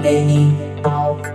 Talk.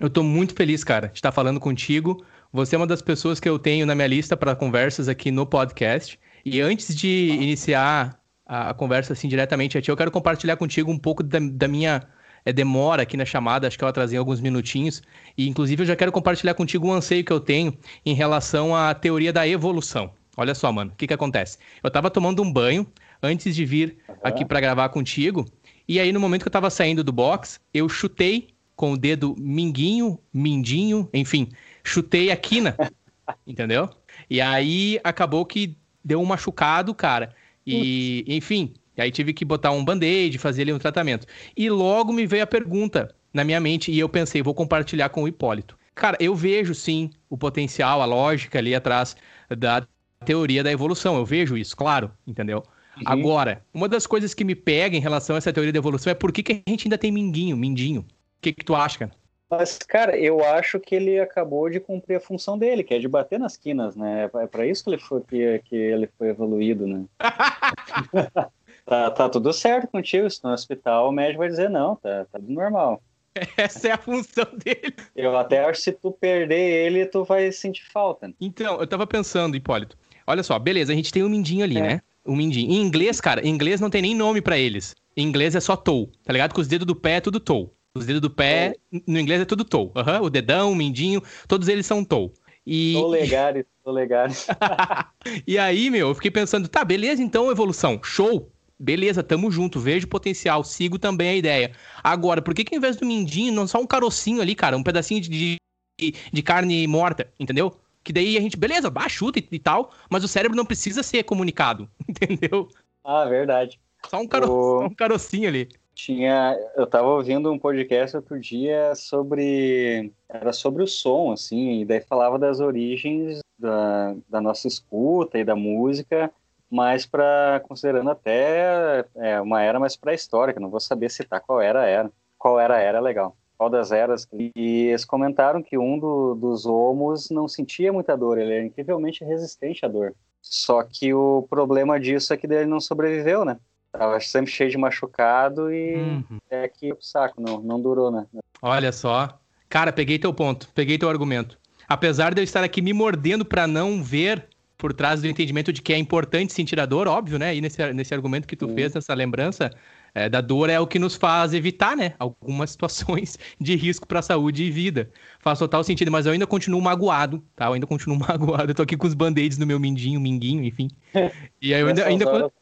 Eu tô muito feliz, cara, de estar falando contigo. Você é uma das pessoas que eu tenho na minha lista para conversas aqui no podcast. E antes de iniciar a, a conversa assim diretamente a ti, eu quero compartilhar contigo um pouco da, da minha é, demora aqui na chamada, acho que eu atrasei alguns minutinhos. E inclusive eu já quero compartilhar contigo um anseio que eu tenho em relação à teoria da evolução. Olha só, mano, o que que acontece? Eu tava tomando um banho antes de vir aqui para gravar contigo, e aí no momento que eu tava saindo do box, eu chutei com o dedo minguinho, mindinho, enfim, chutei a quina, entendeu? E aí acabou que deu um machucado, cara. E, enfim, aí tive que botar um band-aid, fazer ali um tratamento. E logo me veio a pergunta na minha mente e eu pensei, vou compartilhar com o Hipólito. Cara, eu vejo sim o potencial, a lógica ali atrás da teoria da evolução. Eu vejo isso, claro, entendeu? Agora, uma das coisas que me pega em relação a essa teoria da evolução é por que, que a gente ainda tem minguinho, mindinho. O que, que tu acha, cara? Mas, cara, eu acho que ele acabou de cumprir a função dele, que é de bater nas quinas, né? É para isso que ele foi, que, que ele foi evoluído, né? tá, tá tudo certo contigo, se no hospital o médico vai dizer não, tá, tá tudo normal. Essa é a função dele. Eu até acho que se tu perder ele, tu vai sentir falta. Então, eu tava pensando, Hipólito. Olha só, beleza, a gente tem um mindinho ali, É. né? O mindinho. Em inglês, cara, em inglês não tem nem nome pra eles. Em inglês é só toe, tá ligado? Com os dedos do pé é tudo toe. Os dedos do pé, no inglês é tudo toe. Aham, O dedão, o mindinho, todos eles são toe. E, Polegares, polegares. e aí, meu, eu fiquei pensando, tá, beleza, então, evolução, show. Beleza, tamo junto, vejo potencial, sigo também a ideia. Agora, por que que ao invés do mindinho, não só um carocinho ali, cara, um pedacinho de, de, de carne morta, entendeu? Que daí a gente, beleza, bah, chuta e, e tal, mas o cérebro não precisa ser comunicado, entendeu? Ah, verdade. Só um, caro, O- só um carocinho ali. Tinha, eu tava ouvindo um podcast outro dia sobre, era sobre o som, assim, e daí falava das origens da, da nossa escuta e da música, mas para considerando até é, uma era mais pré-histórica, não vou saber citar qual era a era. Qual era a era legal. Qual das eras? E eles comentaram que um do- dos homos não sentia muita dor, ele era incrivelmente resistente à dor. Só que o problema disso é que ele não sobreviveu, né? Tava sempre cheio de machucado e Uhum. é que o saco não, não durou, né? Olha só. Cara, peguei teu ponto, peguei teu argumento. Apesar de eu estar aqui me mordendo pra não ver por trás do entendimento de que é importante sentir a dor, óbvio, né? E nesse, nesse argumento que tu Sim. fez, nessa lembrança é, da dor, é o que nos faz evitar, né? Algumas situações de risco pra saúde e vida. Faz total sentido, mas eu ainda continuo magoado, tá? Eu ainda continuo magoado. Eu tô aqui com os band-aids no meu mindinho, minguinho, enfim. E aí eu ainda. Ainda... horas?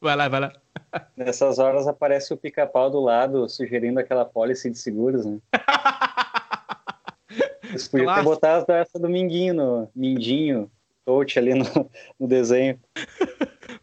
Vai lá, vai lá. Nessas horas aparece o pica-pau do lado sugerindo aquela pólice de seguros, né? Eles podiam ter botado essa do Minguinho, no Mindinho, coach ali no, no desenho.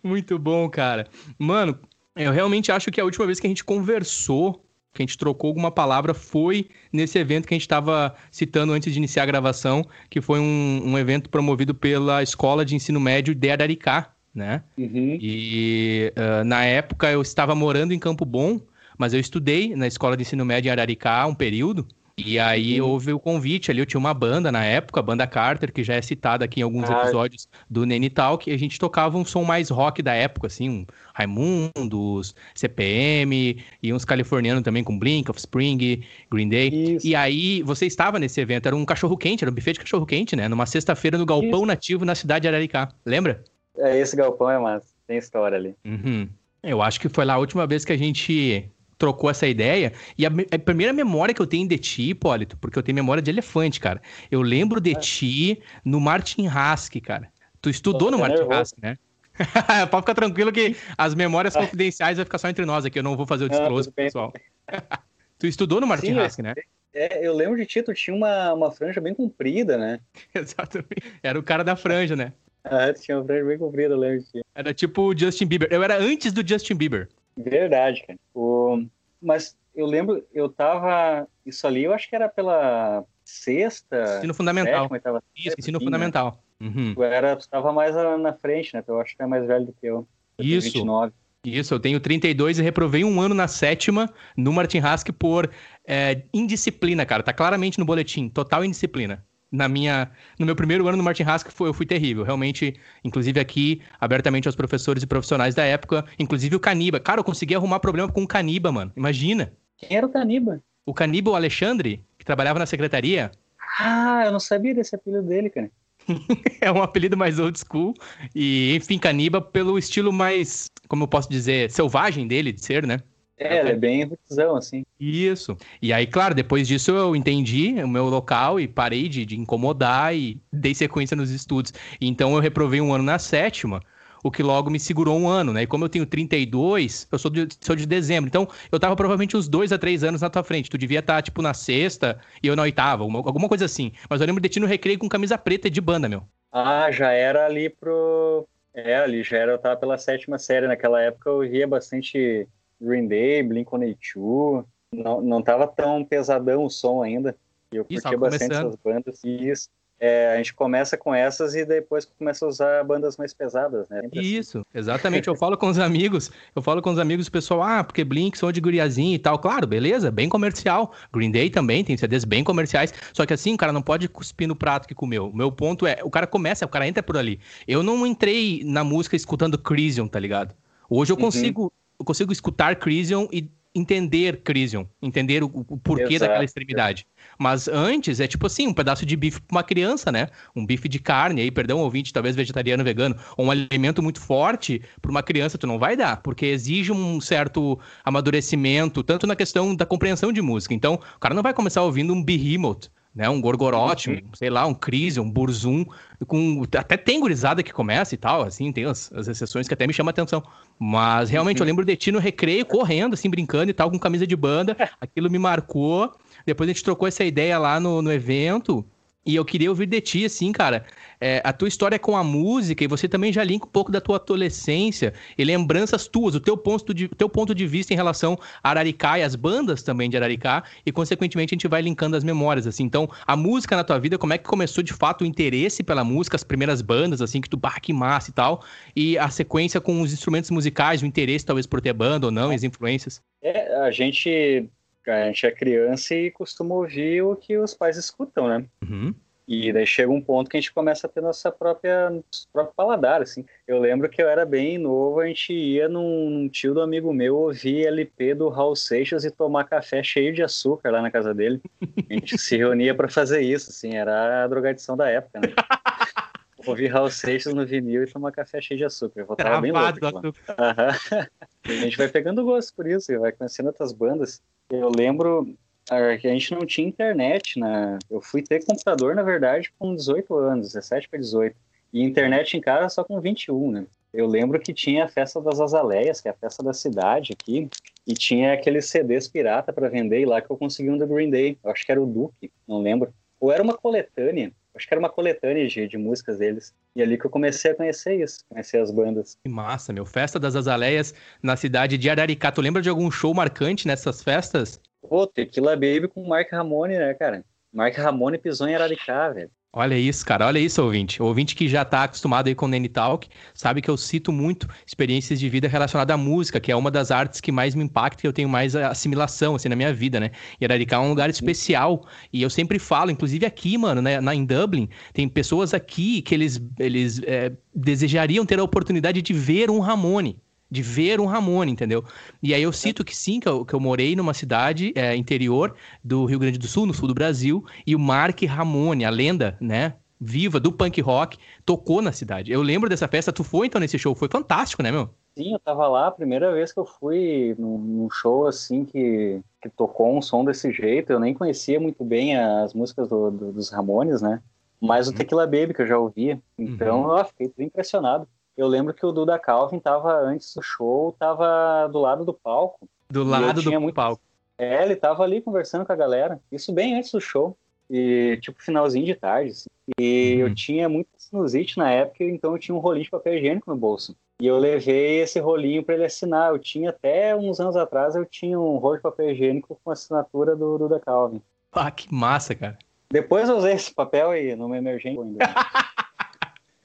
Muito bom, cara. Mano, eu realmente acho que a última vez que a gente conversou, que a gente trocou alguma palavra, foi nesse evento que a gente estava citando antes de iniciar a gravação, que foi um, um evento promovido pela Escola de Ensino Médio de Araricá, né? Uhum. E ah, na época eu estava morando em Campo Bom, mas eu estudei na Escola de Ensino Médio em Araricá um período. E aí Uhum. houve o convite ali, eu tinha uma banda na época, a banda Carter, que já é citada aqui em alguns Ah. episódios do Nene Talk, e a gente tocava um som mais rock da época, assim, um Raimundos, CPM, e uns californianos também com Blink, Offspring, Green Day. Isso. E aí, você estava nesse evento, era um cachorro-quente, era um buffet de cachorro-quente, né? Numa sexta-feira no Galpão Nativo na cidade de Araricá. Lembra? É, esse galpão é massa, tem história ali. Uhum. Eu acho que foi lá a última vez que a gente trocou essa ideia. E a, a primeira memória que eu tenho de ti, Hipólito, porque eu tenho memória de elefante, cara. Eu lembro de ti no Martin Hask, cara. Tu estudou no até Martin nervoso. Hask, né? Pode ficar tranquilo que as memórias confidenciais vai ficar só entre nós aqui. Eu não vou fazer o disclose, pessoal. tu estudou no Martin Sim, Hask, né? É, eu lembro de ti, tu tinha uma, uma franja bem comprida, né? Exatamente. Era o cara da franja, né? Ah, tinha uma franja bem comprida, eu lembro de ti. Era tipo o Justin Bieber. Eu era antes do Justin Bieber. Verdade, cara. O... Mas eu lembro, eu tava. Isso ali eu acho que era pela sexta. Ensino fundamental. sétima, oitava Isso, ensino assim, né? fundamental. Uhum. Tu era, tu tava mais na frente, né? Tu- Eu acho que é mais velho do que eu. Eu tenho Isso. 29. Isso, eu tenho 32 e reprovei um ano na sétima no Martin Hask por é, indisciplina, cara. Tá claramente no boletim, total indisciplina. Na minha, no meu primeiro ano no Martin Hask foi, eu fui terrível. Realmente, inclusive aqui, abertamente aos professores e profissionais da época, inclusive o Caniba. Cara, eu consegui arrumar problema com o Caniba, mano. Imagina. Quem era o Caniba? O Caniba, o Alexandre, que trabalhava na secretaria. Ah, eu não sabia desse apelido dele, cara. é um apelido mais old school. E, enfim, Caniba pelo estilo mais, como eu posso dizer, selvagem dele de ser, né? É, ele é bem rootzão, assim. Isso. E aí, claro, depois disso eu entendi o meu local e parei de, de incomodar e dei sequência nos estudos. Então eu reprovei um ano na sétima o que logo me segurou um ano, né? E como eu tenho 32, eu sou de, sou de dezembro. Então, eu tava provavelmente uns dois a três anos na tua frente. Tu devia estar, tá, tipo, na sexta e eu na oitava, uma, alguma coisa assim. Mas eu lembro de ti no recreio com camisa preta de banda, meu. Ah, já era ali pro. É, ali já era, eu tava pela sétima série. Naquela época eu via bastante Green Day, Blink-182. Não, não tava tão pesadão o som ainda. E eu curtia bastante essas bandas. Isso. É, a gente começa com essas e depois começa a usar bandas mais pesadas, né? Assim. Isso, assim. exatamente. Eu falo com os amigos, eu falo com os amigos, o pessoal, ah, porque Blink são de guriazinho e tal. Claro, beleza, bem comercial. Green Day também tem CDs bem comerciais. Só que assim, o cara não pode cuspir no prato que comeu. O meu ponto é, o cara começa, o cara entra por ali. Eu não entrei na música escutando Crisium, tá ligado? Hoje eu uhum. consigo, uhum. Eu consigo escutar Crisium e entender Crisium, entender o, o porquê Exato. daquela extremidade. Mas antes é tipo assim, um pedaço de bife para uma criança, né? Um bife de carne aí, perdão, ouvinte, talvez vegetariano, vegano, ou um alimento muito forte para uma criança tu não vai dar, porque exige um certo amadurecimento, tanto na questão da compreensão de música. Então, o cara não vai começar ouvindo um Behemoth, né? Um Gorgoroth, uhum. um, sei lá, um Crisium, um Burzum, com até tem gurizada que começa e tal, assim, tem as, as exceções que até me chamam a atenção. Mas realmente uhum. eu lembro de ti no recreio, correndo, assim, brincando e tal, com camisa de banda. Aquilo me marcou. Depois a gente trocou essa ideia lá no, no evento. E eu queria ouvir de ti, assim, cara, é, a tua história com a música, e você também já linka um pouco da tua adolescência e lembranças tuas, o teu ponto de, teu ponto de vista em relação a Araricá e as bandas também de Araricá, e consequentemente a gente vai linkando as memórias, assim. Então, a música na tua vida, como é que começou de fato o interesse pela música, as primeiras bandas, assim, que tu, bah, que massa e tal, e a sequência com os instrumentos musicais, o interesse talvez por ter banda ou não, e as influências? É, a gente a gente é criança e costuma ouvir o que os pais escutam, né? Uhum. E daí chega um ponto que a gente começa a ter nossa própria nosso próprio paladar, assim. Eu lembro que eu era bem novo, a gente ia num, num tio do amigo meu ouvir LP do Raul Seixas e tomar café cheio de açúcar lá na casa dele. A gente se reunia para fazer isso, assim, era a drogadição da época, né? ouvir Raul Seixas no vinil e tomar café cheio de açúcar. Eu voltava bem louco. Uhum. a gente vai pegando gosto por isso, vai conhecendo outras bandas. Eu lembro ah, que a gente não tinha internet, né? Eu fui ter computador, na verdade, com 18 anos, 17 para 18. E internet em casa só com 21, né? Eu lembro que tinha a festa das Azaleias, que é a festa da cidade aqui, e tinha aqueles CDs pirata para vender, e lá que eu consegui um do Green Day. Eu acho que era o Duke, não lembro. Ou era uma coletânea, acho que era uma coletânea de, de músicas deles. E ali que eu comecei a conhecer isso, conhecer as bandas. Que massa, meu. Festa das Azaleias na cidade de Araricá. Tu lembra de algum show marcante nessas festas? Pô, Tequila Baby com o Mark Ramone, né, cara? Mark Ramone pisou em Araricá, velho. Olha isso, cara. Olha isso, ouvinte. O ouvinte que já está acostumado aí com o Nene Talk sabe que eu cito muito experiências de vida relacionadas à música, que é uma das artes que mais me impacta, que eu tenho mais assimilação, assim, na minha vida, né? E Araricá é um lugar especial. E eu sempre falo, inclusive aqui, mano, né, na, em Dublin, tem pessoas aqui que eles, eles é, desejariam ter a oportunidade de ver um Ramone de ver um Ramone, entendeu? E aí eu cito que sim, que eu, que eu morei numa cidade é, interior do Rio Grande do Sul, no sul do Brasil, e o Mark Ramone, a lenda, né? Viva do punk rock, tocou na cidade. Eu lembro dessa festa, tu foi então nesse show, foi fantástico, né, meu? Sim, eu tava lá, a primeira vez que eu fui num, num show assim que, que tocou um som desse jeito, eu nem conhecia muito bem as músicas do, do, dos Ramones, né? Mas o uhum. Tequila Baby que eu já ouvia, então uhum. eu fiquei impressionado eu lembro que o Duda Calvin tava antes do show, tava do lado do palco. Do lado do muito... palco. É, ele tava ali conversando com a galera. Isso bem antes do show. E, tipo, finalzinho de tarde. Assim. E uhum. eu tinha muita sinusite na época, então eu tinha um rolinho de papel higiênico no bolso. E eu levei esse rolinho para ele assinar. Eu tinha até uns anos atrás, eu tinha um rolo de papel higiênico com assinatura do Duda Calvin. Ah, que massa, cara. Depois eu usei esse papel aí numa emergência ainda.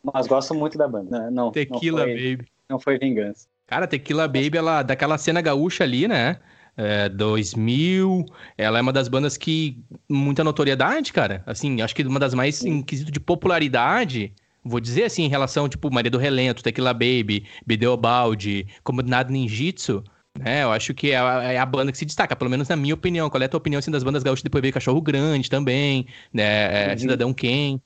Mas gosto muito da banda. Não, Tequila não foi, Baby. Não foi vingança. Cara, Tequila Baby, ela, daquela cena gaúcha ali, né? É, 2000, ela é uma das bandas que muita notoriedade, cara. Assim, acho que uma das mais em quesito de popularidade, vou dizer assim, em relação, tipo, Maria do Relento, Tequila Baby, Bideobaldi, Comunidade Ninjitsu, né? Eu acho que é a, é a, banda que se destaca, pelo menos na minha opinião. Qual é a tua opinião, assim, das bandas gaúchas? Depois veio Cachorro Grande também, né? É, Cidadão Quem.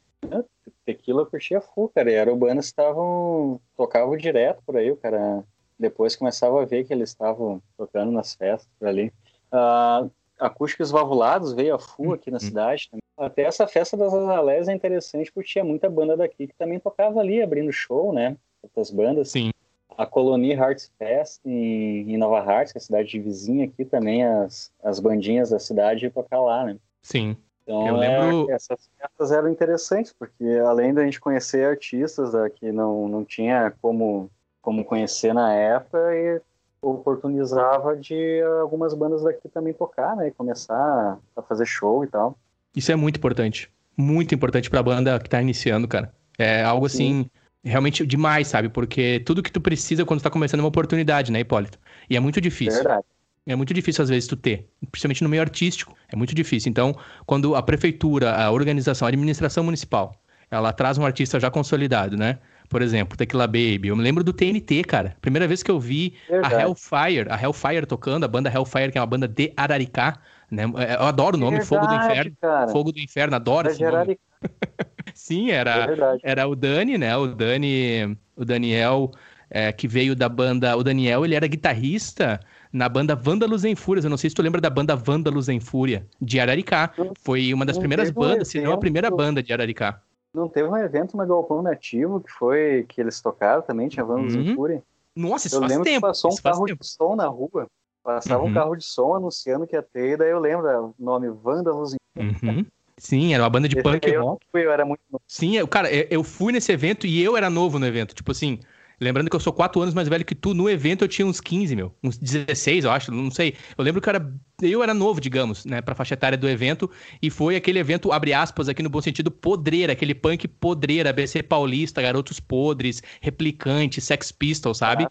Tequila eu curtia full, cara. E Arubanas estavam... Tocavam direto por aí, o cara... Depois começava a ver que eles estavam tocando nas festas por ali. Uh, Acústicos Valvulados veio a full aqui na uhum. cidade. Até essa festa das Azalés é interessante porque tinha muita banda daqui que também tocava ali, abrindo show, né? Outras bandas. Sim a Colonie Hearts Fest em, em Nova Hartz, que é a cidade vizinha aqui, também as, as bandinhas da cidade tocar lá, né? Sim. Então, eu lembro... É, essas festas eram interessantes, porque além da gente conhecer artistas é, que não, não tinha como, como conhecer na época, e oportunizava de algumas bandas daqui também tocar, né? E começar a fazer show e tal. Isso é muito importante. Muito importante pra banda que tá iniciando, cara. É algo assim... Sim realmente demais, sabe? Porque tudo que tu precisa quando tu tá começando é uma oportunidade, né, Hipólito? E é muito difícil. Verdade. É muito difícil, às vezes, tu ter, principalmente no meio artístico. É muito difícil. Então, quando a prefeitura, a organização, a administração municipal, ela traz um artista já consolidado, né? Por exemplo, Tequila Baby. Eu me lembro do TNT, cara. Primeira vez que eu vi Verdade. a Hellfire, a Hellfire tocando, a banda Hellfire, que é uma banda de Araricá, né? Eu adoro o nome, Verdade, Fogo do Inferno. Cara. Fogo do Inferno, adoro esse nome. Sim, era, é era o Dani, né? O Dani, o Daniel, é, que veio da banda. O Daniel, ele era guitarrista na banda Vândalos em Fúrias. Eu não sei se tu lembra da banda Vândalos em Fúria, de Araricá. Foi uma das primeiras bandas, um se não a primeira banda de Araricá. Não teve um evento no Galpão Nativo que foi que eles tocaram também, tinha Vândalos uhum. em Fúria. Nossa, isso eu faz lembro tempo. Que passou um carro de som na rua. Passava uhum. um carro de som anunciando que ia ter, e daí eu lembro o nome Vândalos em Fúria. Uhum. Sim, era uma banda de Esse punk eu rock. Fui, eu era muito novo. Sim, eu, cara, eu fui nesse evento e eu era novo no evento. Tipo assim, lembrando que eu sou quatro anos mais velho que tu, no evento eu tinha uns 15, meu. Uns 16, eu acho, não sei. Eu lembro que eu era, eu era novo, digamos, né, pra faixa etária do evento. E foi aquele evento, abre aspas, aqui no bom sentido, podreira, aquele punk podreira, ABC Paulista, Garotos Podres, Replicante, Sex Pistols, sabe?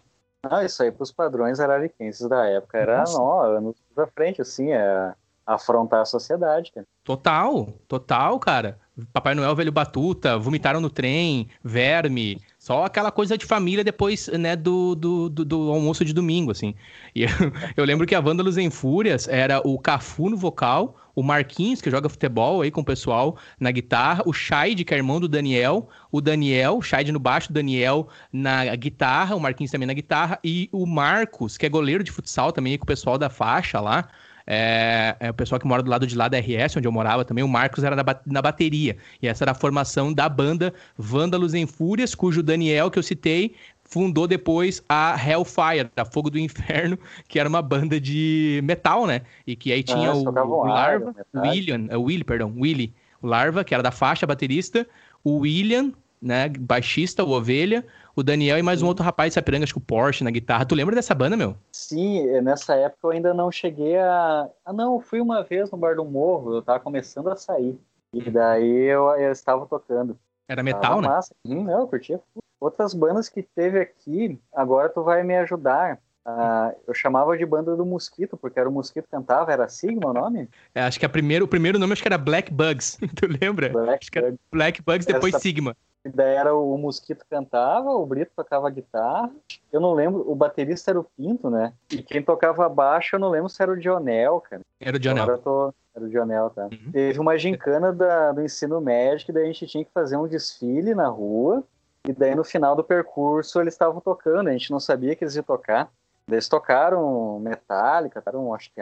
Ah, isso aí pros padrões arariquenses da época era, ó, anos pra frente, assim, é afrontar a sociedade, cara. Total, total, cara. Papai Noel, velho batuta, vomitaram no trem, verme, só aquela coisa de família depois, né, do, do, do, do almoço de domingo, assim. E eu, eu, lembro que a Vândalos em Fúrias era o Cafu no vocal, o Marquinhos, que joga futebol aí com o pessoal na guitarra, o Shaid, que é irmão do Daniel, o Daniel, o Shaid no baixo, o Daniel na guitarra, o Marquinhos também na guitarra, e o Marcos, que é goleiro de futsal também com o pessoal da faixa lá. É, é, o pessoal que mora do lado de lá da RS, onde eu morava também, o Marcos era na, na bateria. E essa era a formação da banda Vândalos em Fúrias, cujo Daniel, que eu citei, fundou depois a Hellfire, a Fogo do Inferno, que era uma banda de metal, né? E que aí tinha ah, o, o Larva, o William, o Willy, perdão, Willy, o Larva, que era da faixa baterista, o William, né, baixista, o Ovelha, o Daniel e mais um outro rapaz de Sapiranga, acho que o Porsche na guitarra. Tu lembra dessa banda, meu? Sim, nessa época eu ainda não cheguei a. Ah, não, eu fui uma vez no Bar do Morro, eu tava começando a sair. E daí eu, eu estava tocando. Era metal, né? Massa. Hum, não, eu curtia. Outras bandas que teve aqui, agora tu vai me ajudar. Uh, eu chamava de banda do Mosquito, porque era o Mosquito que cantava, era Sigma o nome? É, acho que a primeiro, o primeiro nome acho que era Black Bugs, tu lembra? Black, era Black Bugs, depois Essa... Sigma. Daí era o Mosquito cantava, o Brito tocava guitarra. Eu não lembro, o baterista era o Pinto, né? E quem tocava baixo, eu não lembro se era o Dionel, cara. Era o Dionel. Agora eu tô... Era o Dionel, tá? Uhum. Teve uma gincana da, do ensino médio, que daí a gente tinha que fazer um desfile na rua. E daí no final do percurso eles estavam tocando, a gente não sabia que eles iam tocar. Eles tocaram Metallica, tocaram, acho que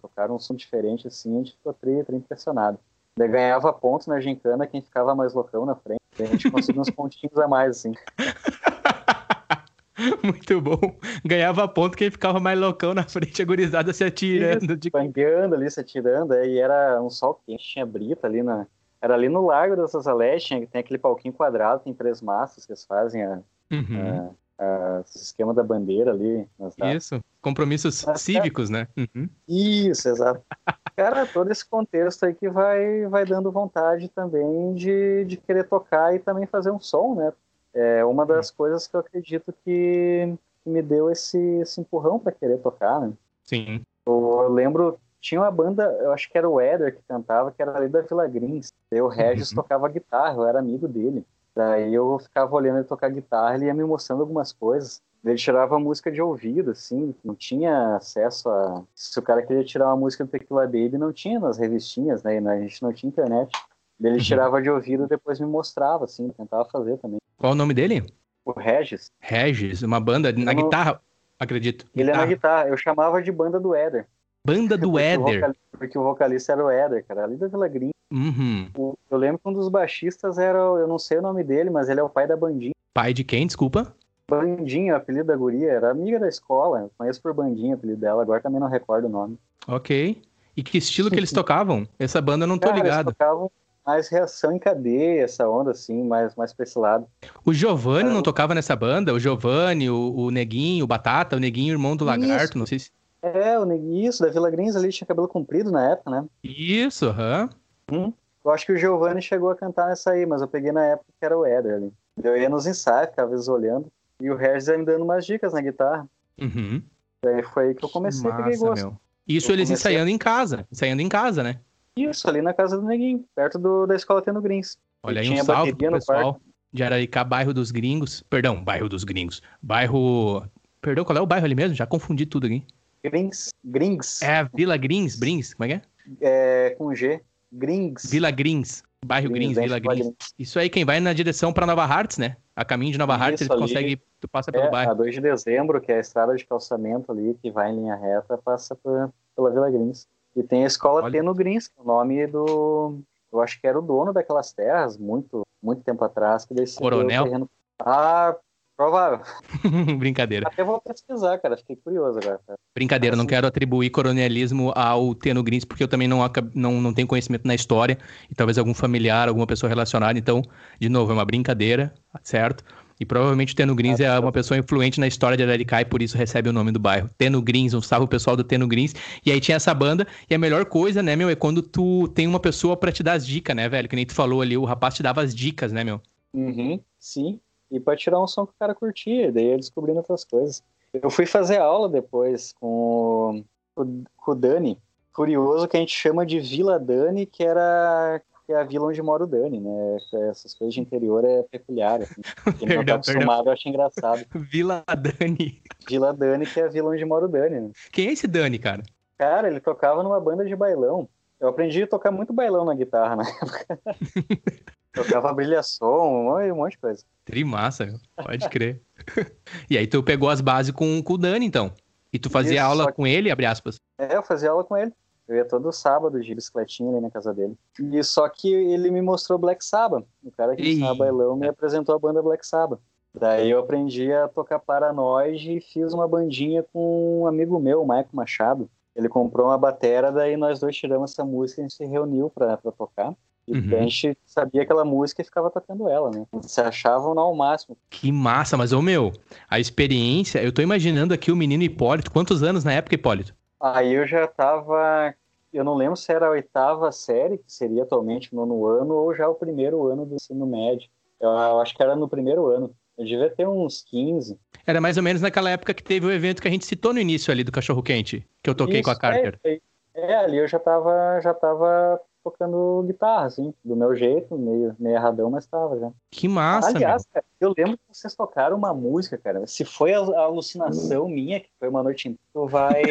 tocaram um som diferente assim, a gente ficou tri, tri impressionado. Daí ganhava pontos na gincana quem ficava mais loucão na frente. A gente conseguiu uns pontinhos a mais, assim. Muito bom. Ganhava ponto quem ficava mais loucão na frente, a gurizada se atirando. de... Pangueando ali, se atirando. Aí era um sol quente, tinha brita ali na... Era ali no Largo das Azalés, tinha, tem aquele palquinho quadrado, tem três massas que eles fazem a, uhum. A, o esquema da bandeira ali. Isso, compromissos Mas, cívicos, né? Uhum. Isso, exato. Cara, todo esse contexto aí que vai, vai dando vontade também de, de querer tocar e também fazer um som, né? É uma das coisas que eu acredito que que me deu esse, esse empurrão para querer tocar, né? Sim. Eu, eu, lembro, tinha uma banda, eu acho que era o Éder que cantava, que era ali da Vila Grins. Daí o Regis uhum. tocava guitarra, eu era amigo dele. Daí eu ficava olhando ele tocar guitarra, ele ia me mostrando algumas coisas. Ele tirava música de ouvido, assim, não tinha acesso a. Se o cara queria tirar uma música do Tequila Baby, não tinha nas revistinhas, né? A gente não tinha internet. Ele uhum. tirava de ouvido e depois me mostrava, assim, tentava fazer também. Qual o nome dele? O Regis. Regis, uma banda na não... guitarra, acredito. Ele guitarra. é na guitarra, eu chamava de banda do Éder. Banda do porque Éder? O vocal... Porque o vocalista era o Éder, cara, ali da Vila Green. Uhum. Eu lembro que um dos baixistas era, eu não sei o nome dele, mas ele é o pai da Bandinha. Pai de quem, desculpa? Bandinha, apelido da guria, era amiga da escola, conheço por Bandinha apelido dela, agora também não recordo o nome. Ok. E que estilo que eles tocavam? Essa banda eu não tô Cara, ligado. Eles tocavam mais reação em cadeia, essa onda assim, mais, mais pra esse lado. O Giovanni não tocava nessa banda? O Giovanni, o, o Neguinho, o Batata, o Neguinho, irmão do Lagarto, isso. não sei se... É, o Neguinho, isso, da Vila Grins ali, tinha cabelo comprido na época, né? Isso, aham. Uhum. Hum, eu acho que o Giovanni chegou a cantar nessa aí, mas eu peguei na época que era o Éder ali. Eu ia nos ensaios, ficava vezes olhando. E o Regis ia me dando umas dicas na guitarra. Uhum. Daí foi aí que eu comecei Massa, a pegar gosto. Meu. Isso eu eles comecei... ensaiando em casa, ensaiando em casa, né? Isso, ali na casa do Neguinho, perto do, da escola Tendo Grins. Olha aí um salve pro pessoal de Araricá, bairro dos gringos. Perdão, bairro dos gringos. Bairro... Perdão, qual é o bairro ali mesmo? Já confundi tudo aqui. Grins. Grins. É a Vila Grins, Brins, como é que é? É, com G. Grins. Vila Grins. Bairro Grins, Grins Vila Grins. Isso aí, quem vai na direção para Nova Hartz, né? A caminho de Nova Hartz, ele consegue, tu passa pelo é, bairro. A 2 de dezembro, que é a estrada de calçamento ali, que vai em linha reta, passa por, pela Vila Grins. E tem a escola Olha. Teno Grins, que é o nome do. Eu acho que era o dono daquelas terras, muito, muito tempo atrás, que decidiu Coronel. Terreno... Ah, provável. Brincadeira. Até vou pesquisar, cara. Fiquei curioso agora. Cara. Brincadeira, assim... não quero atribuir coronelismo ao Teno Grins, porque eu também não, não, não tenho conhecimento na história, e talvez algum familiar, alguma pessoa relacionada. Então, de novo, é uma brincadeira, certo? E provavelmente o Teno Grins é uma pessoa influente na história de Araricá e por isso recebe o nome do bairro. Teno Grins, um salve o pessoal do Teno Grins. E aí tinha essa banda, e a melhor coisa, né, meu, é quando tu tem uma pessoa para te dar as dicas, né, velho? Que nem tu falou ali, o rapaz te dava as dicas, né, meu? Uhum, sim. E pra tirar um som que o cara curtia, daí eu descobrindo outras coisas. Eu fui fazer aula depois com o, com o Dani. Curioso que a gente chama de Vila Dani, que era que é a vila onde mora o Dani, né? Essas coisas de interior é peculiar. Assim. Quem perdão, não tá acostumado acha engraçado. Vila Dani. Vila Dani, que é a vila onde mora o Dani. Né? Quem é esse Dani, cara? Cara, ele tocava numa banda de bailão. Eu aprendi a tocar muito bailão na guitarra na época. tocava brilha-som, um monte de coisa. Trimassa, meu. pode crer. e aí tu pegou as bases com, com o Dani, então? E tu fazia Isso, aula que... com ele, abre aspas? É, eu fazia aula com ele. Eu ia todo sábado de bicicletinha ali na casa dele. E só que ele me mostrou Black Sabbath. O cara que ensinava bailão me apresentou a banda Black Sabbath. Daí eu aprendi a tocar Paranoide e fiz uma bandinha com um amigo meu, o Maico Machado. Ele comprou uma batera, daí nós dois tiramos essa música e a gente se reuniu pra tocar. E uhum. a gente sabia aquela música e ficava tocando ela, né? Se achavam ao máximo. Que massa, mas ô meu, a experiência, eu tô imaginando aqui o menino Hipólito, quantos anos na época, Hipólito? Aí eu já tava. Eu não lembro se era a oitava série, que seria atualmente o nono ano, ou já o primeiro ano do ensino médio. Eu, eu acho que era no primeiro ano. Eu devia ter uns 15. Era mais ou menos naquela época que teve o evento que a gente citou no início ali do Cachorro Quente, que eu toquei Isso, com a Carter. É, é, ali eu já tava, já tava tocando guitarra, assim, do meu jeito, meio, meio erradão, mas tava já. Que massa, Aliás, cara, eu lembro que vocês tocaram uma música, cara. Se foi a, alucinação minha, que foi uma noite inteira, tu vai,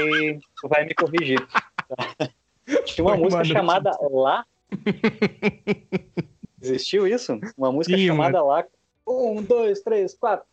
tu vai me corrigir. Tinha uma foi música uma chamada Lá. Existiu isso? Uma música Sim, chamada Lá. Um, dois, três, quatro.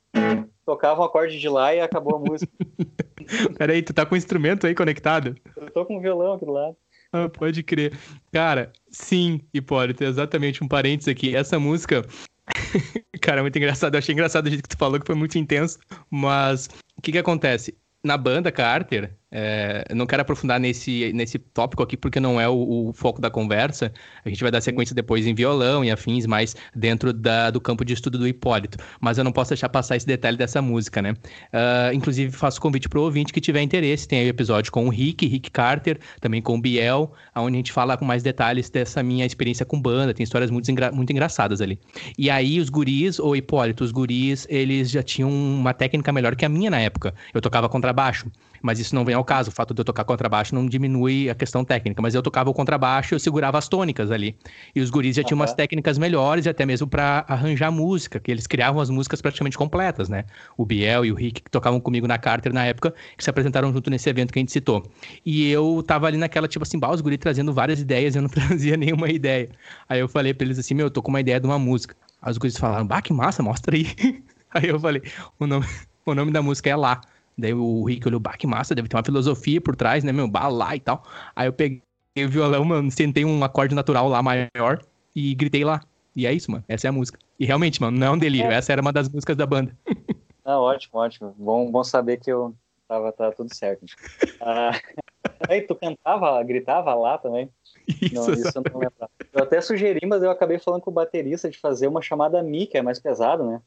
Tocava um acorde de lá e acabou a música. Peraí, tu tá com o instrumento aí conectado? Eu tô com um violão aqui do lado. Ah, pode crer. Cara, sim, Hipólito, exatamente um parênteses aqui. Essa música. Cara, muito engraçado. Eu achei engraçado o jeito que tu falou, que foi muito intenso. Mas o que que acontece? Na banda Carter, é, não quero aprofundar nesse, nesse tópico aqui porque não é o, o, foco da conversa. A gente vai dar sequência depois em violão e afins, mais dentro da, do campo de estudo do Hipólito. Mas eu não posso deixar passar esse detalhe dessa música, né? Uh, inclusive, faço convite para o ouvinte que tiver interesse. Tem aí o episódio com o Rick, Rick Carter, também com o Biel, onde a gente fala com mais detalhes dessa minha experiência com banda. Tem histórias muito, engra muito engraçadas ali. E aí, os guris, ou Hipólito, os guris, eles já tinham uma técnica melhor que a minha na época. Eu tocava contrabaixo. Mas isso não vem ao caso. O fato de eu tocar contrabaixo não diminui a questão técnica. Mas eu tocava o contrabaixo e eu segurava as tônicas ali. E os guris já tinham uhum. umas técnicas melhores, até mesmo para arranjar música, que eles criavam as músicas praticamente completas, né? O Biel e o Rick, que tocavam comigo na Carter na época, que se apresentaram junto nesse evento que a gente citou. E eu tava ali naquela, tipo assim, bah, os guris trazendo várias ideias e eu não trazia nenhuma ideia. Aí eu falei pra eles assim, meu, eu tô com uma ideia de uma música. Aí os guris falaram, bah, que massa, mostra aí. aí eu falei, o nome, o nome da música é Lá. Daí o Rick olhou, bah, que massa, deve ter uma filosofia por trás, né, meu, bah, lá e tal. Aí eu peguei o violão, mano, sentei um acorde natural lá maior e gritei lá. E é isso, mano, essa é a música. E realmente, mano, não é um delírio, é. essa era uma das músicas da banda. Ah, ótimo, ótimo. Bom, bom saber que eu tava, tava tudo certo. Ah, aí tu cantava, gritava lá também? Isso, não, isso eu não lembrava. Eu até sugeri, mas eu acabei falando com o baterista de fazer uma chamada Mi, que é mais pesado, né?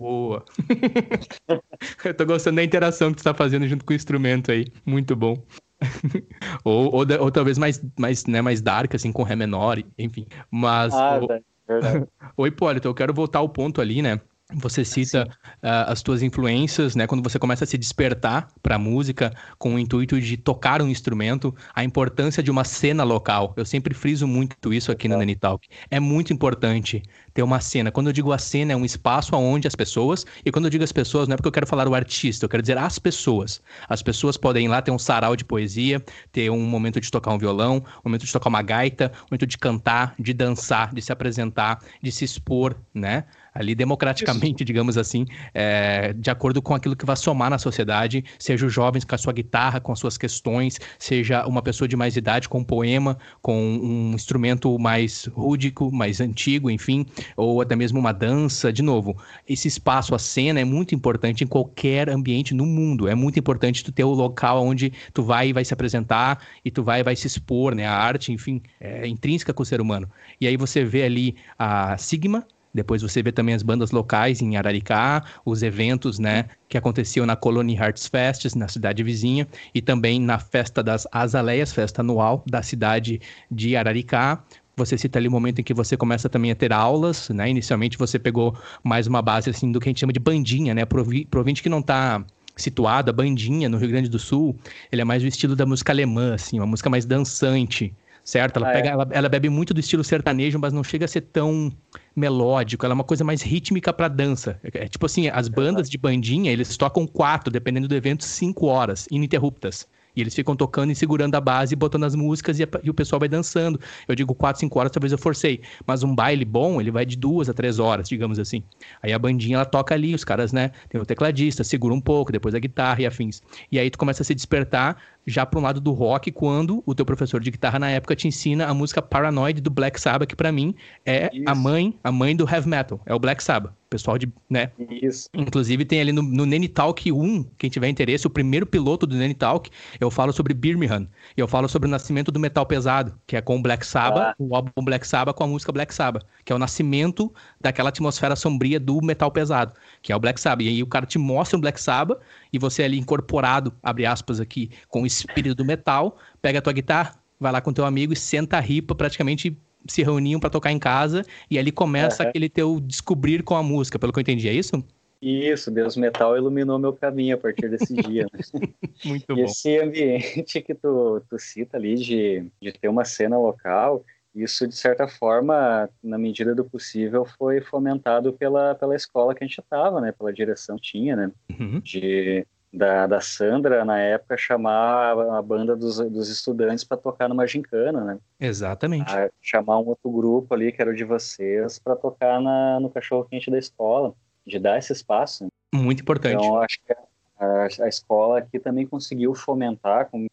Boa. eu tô gostando da interação que tu tá fazendo junto com o instrumento aí. Muito bom. ou, ou, ou, talvez mais, mais, né, mais dark, assim, com Ré menor, enfim. Mas. Ah, o... Verdade. Oi, Hipólito, eu quero voltar ao ponto ali, né? Você cita uh, as tuas influências, né? Quando você começa a se despertar para a música com o intuito de tocar um instrumento, a importância de uma cena local. Eu sempre friso muito isso aqui no Nani Talk. É muito importante ter uma cena. Quando eu digo a cena, é um espaço onde as pessoas, e quando eu digo as pessoas, não é porque eu quero falar o artista, eu quero dizer as pessoas. As pessoas podem ir lá ter um sarau de poesia, ter um momento de tocar um violão, um momento de tocar uma gaita, um momento de cantar, de dançar, de se apresentar, de se expor, né? Ali democraticamente, Isso. digamos assim, é, de acordo com aquilo que vai somar na sociedade, seja os jovens com a sua guitarra, com as suas questões, seja uma pessoa de mais idade com um poema, com um instrumento mais rúdico, mais antigo, enfim, ou até mesmo uma dança. De novo, esse espaço, a cena é muito importante em qualquer ambiente no mundo. É muito importante tu ter o local onde tu vai e vai se apresentar e tu vai e vai se expor, né? A arte, enfim, é intrínseca com o ser humano. E aí você vê ali a Sigma, depois você vê também as bandas locais em Araricá, os eventos, né, que aconteciam na Colony Hearts Fest, na cidade vizinha, e também na Festa das Azaleias, festa anual da cidade de Araricá. Você cita ali o momento em que você começa também a ter aulas, né? Inicialmente você pegou mais uma base assim do que a gente chama de bandinha, né? Pro ouvinte que não está situado, a bandinha no Rio Grande do Sul, ele é mais o estilo da música alemã, assim, uma música mais dançante, certo? Ela, ah, pega, é. ela, ela, bebe muito do estilo sertanejo, mas não chega a ser tão melódico. Ela é uma coisa mais rítmica para dança. É, é, tipo assim, as bandas de bandinha, eles tocam quatro, dependendo do evento, cinco horas, ininterruptas. E eles ficam tocando e segurando a base, botando as músicas e, a, e, o pessoal vai dançando. Eu digo quatro, cinco horas, talvez eu forcei. Mas um baile bom, ele vai de duas a três horas, digamos assim. Aí a bandinha, ela toca ali, os caras, né? Tem o tecladista, segura um pouco, depois a guitarra e afins. E aí tu começa a se despertar já para um lado do rock, quando o teu professor de guitarra na época te ensina a música Paranoid do Black Sabbath, que para mim é Isso. a mãe, a mãe do heavy metal, é o Black Sabbath. Pessoal de, né? Isso. Inclusive tem ali no, no Nene Talk 1, quem tiver interesse, o primeiro piloto do Nene Talk, eu falo sobre Birmingham. E eu falo sobre o nascimento do metal pesado, que é com o Black Sabbath, ah. o álbum Black Sabbath com a música Black Sabbath, que é o nascimento daquela atmosfera sombria do metal pesado, que é o Black Sabbath. E aí o cara te mostra o Black Sabbath e você é ali incorporado, abre aspas aqui, com o espírito do metal, pega a tua guitarra, vai lá com teu amigo e senta a ripa praticamente se reuniam para tocar em casa e ali começa uhum. aquele teu descobrir com a música, pelo que eu entendi, é isso? Isso, Deus Metal iluminou meu caminho a partir desse dia. Né? Muito e bom. esse ambiente que tu, tu cita ali de, de ter uma cena local, isso de certa forma, na medida do possível, foi fomentado pela, pela escola que a gente estava, né? Pela direção que tinha, né? Uhum. De da, da Sandra, na época, chamar a banda dos, dos estudantes para tocar numa gincana, né? Exatamente. A chamar um outro grupo ali, que era o de vocês, para tocar na, no cachorro-quente da escola, de dar esse espaço. Né? Muito importante. Então, acho que a, a, escola aqui também conseguiu fomentar, com,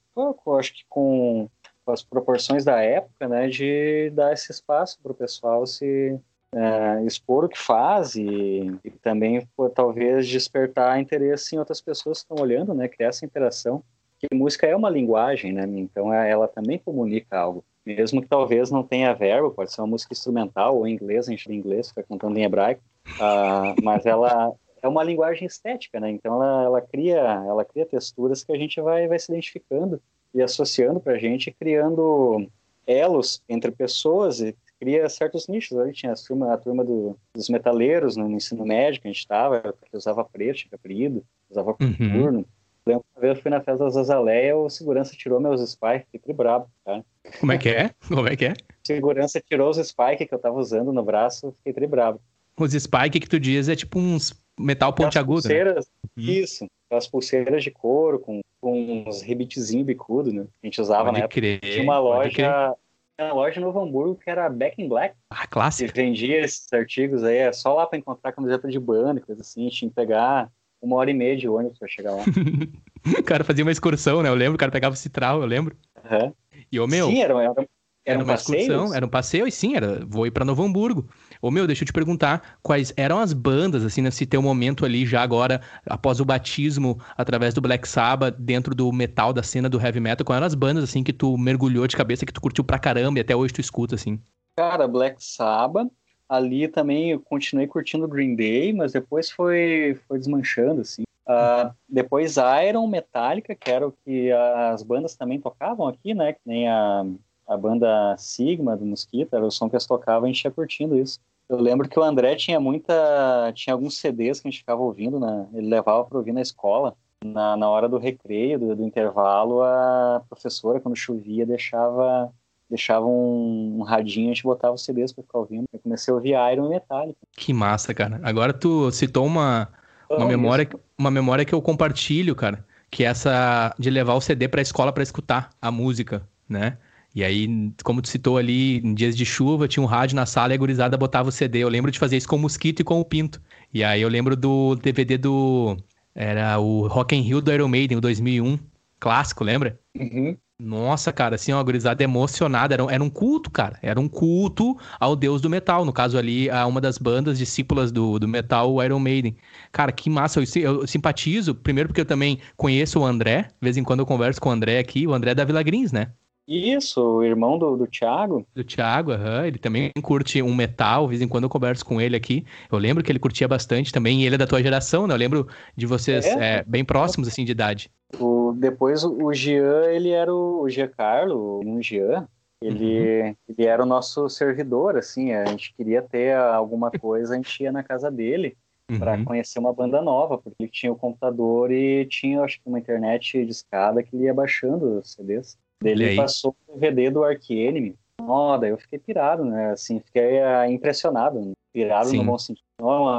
acho que com as proporções da época, né, de dar esse espaço para o pessoal se é, expor o que faz e, e também talvez despertar interesse em outras pessoas que estão olhando, né? Criar essa interação. Que música é uma linguagem, né? Então é, ela também comunica algo. Mesmo que talvez não tenha verbo, pode ser uma música instrumental ou em inglês, a gente em inglês, fica cantando em hebraico, uh, mas ela é uma linguagem estética, né? Então ela, ela cria ela cria texturas que a gente vai vai se identificando e associando para a gente, criando elos entre pessoas e cria certos nichos. A gente tinha a turma, a turma do, dos metaleiros no ensino médio que a gente estava, que usava preto, tinha caprido, usava coturno. Uhum. Lembro uma vez eu fui na festa da Zazaleia, o segurança tirou meus spikes, fiquei brabo, cara. Como é que é? Como é que é? Segurança tirou os spikes que eu tava usando no braço, fiquei tri brabo. Os spikes que tu diz é tipo uns metal pontiagudo, né? Isso, as pulseiras de couro com uns rebitezinhos bicudo, né? A gente usava pode na época. Crer, Tinha uma loja uma loja no Novo Hamburgo que era Back in Black. Ah, clássico. Que vendia esses artigos aí, é só lá para encontrar camiseta de banda e coisa assim. Tinha que pegar uma hora e meia de ônibus pra chegar lá. o cara fazia uma excursão, né? Eu lembro, o cara pegava o citral, eu lembro. Uhum. E o meu. Sim, era, era, era, era uma excursão, era um passeio, e sim, era, vou ir pra Novo Hamburgo. Ô meu, deixa eu te perguntar, quais eram as bandas, assim, nesse teu momento ali, já agora, após o batismo, através do Black Sabbath, dentro do metal, da cena do heavy metal, quais eram as bandas, assim, que tu mergulhou de cabeça, que tu curtiu pra caramba e até hoje tu escuta, assim? Cara, Black Sabbath, ali também eu continuei curtindo Green Day, mas depois foi, foi desmanchando, assim. Uh, depois Iron, Metallica, que era o que as bandas também tocavam aqui, né? Que nem a, a banda Sigma do Mosquito, era o som que eles tocavam, a gente ia curtindo isso. Eu lembro que o André tinha muita. tinha alguns CDs que a gente ficava ouvindo, né? Ele levava para ouvir na escola. Na, na hora do recreio, do, do intervalo, a professora, quando chovia, deixava deixava um, um radinho, a gente botava os CDs para ficar ouvindo. Eu comecei a ouvir Iron e Metallica. Que massa, cara. Agora tu citou uma, uma, memória, uma memória que eu compartilho, cara, que é essa de levar o CD para a escola para escutar a música, né? E aí, como tu citou ali, em dias de chuva, tinha um rádio na sala e a gurizada botava o CD. Eu lembro de fazer isso com o Mosquito e com o Pinto. E aí eu lembro do DVD do... Era o Rock in Rio do Iron Maiden, o 2001. Clássico, lembra? Uhum. Nossa, cara, assim, uma gurizada emocionada. Era um, era um culto, cara. Era um culto ao deus do metal. No caso ali, a uma das bandas discípulas do, do metal, o Iron Maiden. Cara, que massa. Eu, eu, simpatizo, primeiro porque eu também conheço o André. De vez em quando eu converso com o André aqui. O André é da Vila Grins, né? Isso, o irmão do, do Thiago. Do Thiago, aham. Ele também curte um metal, de vez em quando eu converso com ele aqui. Eu lembro que ele curtia bastante também, e ele é da tua geração, né? Eu lembro de vocês é? É, bem próximos, assim, de idade. O, depois o Jean, ele era o, o Giancarlo, o Jean, ele, uhum. ele era o nosso servidor, assim, a gente queria ter alguma coisa, a gente ia na casa dele uhum. para conhecer uma banda nova, porque ele tinha o computador e tinha, acho que, uma internet de escada que ele ia baixando os CDs. Ele passou o DVD do Ark Enemy. Oh, daí eu fiquei pirado, né? Assim, fiquei uh, impressionado, né? pirado Sim. no bom sentido.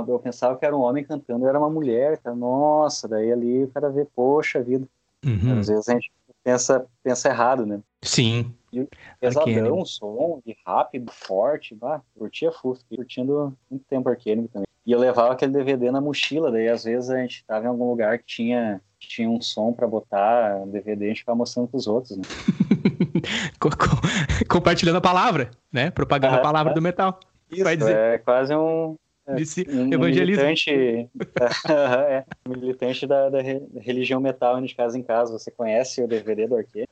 Eu pensava que era um homem cantando, era uma mulher, cara. Nossa, daí ali o cara vê, poxa vida. Uhum. Às vezes a gente pensa, pensa errado, né? Sim. E pesadão, som, e rápido, forte, bah, curtia full, curtindo muito tempo Arcane também. E eu levava aquele DVD na mochila, daí às vezes a gente tava em algum lugar que tinha, tinha um som para botar DVD, a gente ficava mostrando pros outros, né? Compartilhando a palavra, né? Propagando a palavra do metal. Isso, é quase um, é, um evangelismo. Militante, é, militante da, da, religião metal de casa em casa. Você conhece o DVD do Arquê?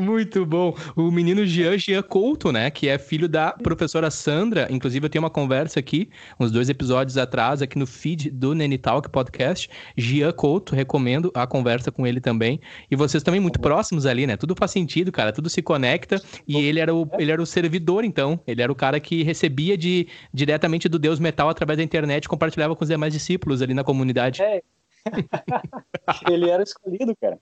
Muito bom. O menino Jean, Jean Couto, né? Que é filho da professora Sandra. Inclusive, eu tenho uma conversa aqui, uns dois episódios atrás, aqui no feed do Nene Talk Podcast. Jean Couto, recomendo a conversa com ele também. E vocês também muito próximos ali, né? Tudo faz sentido, cara. Tudo se conecta. E ele era o, ele era o servidor, então. Ele era o cara que recebia de, diretamente do Deus Metal através da internet e compartilhava com os demais discípulos ali na comunidade. É. ele era escolhido, cara.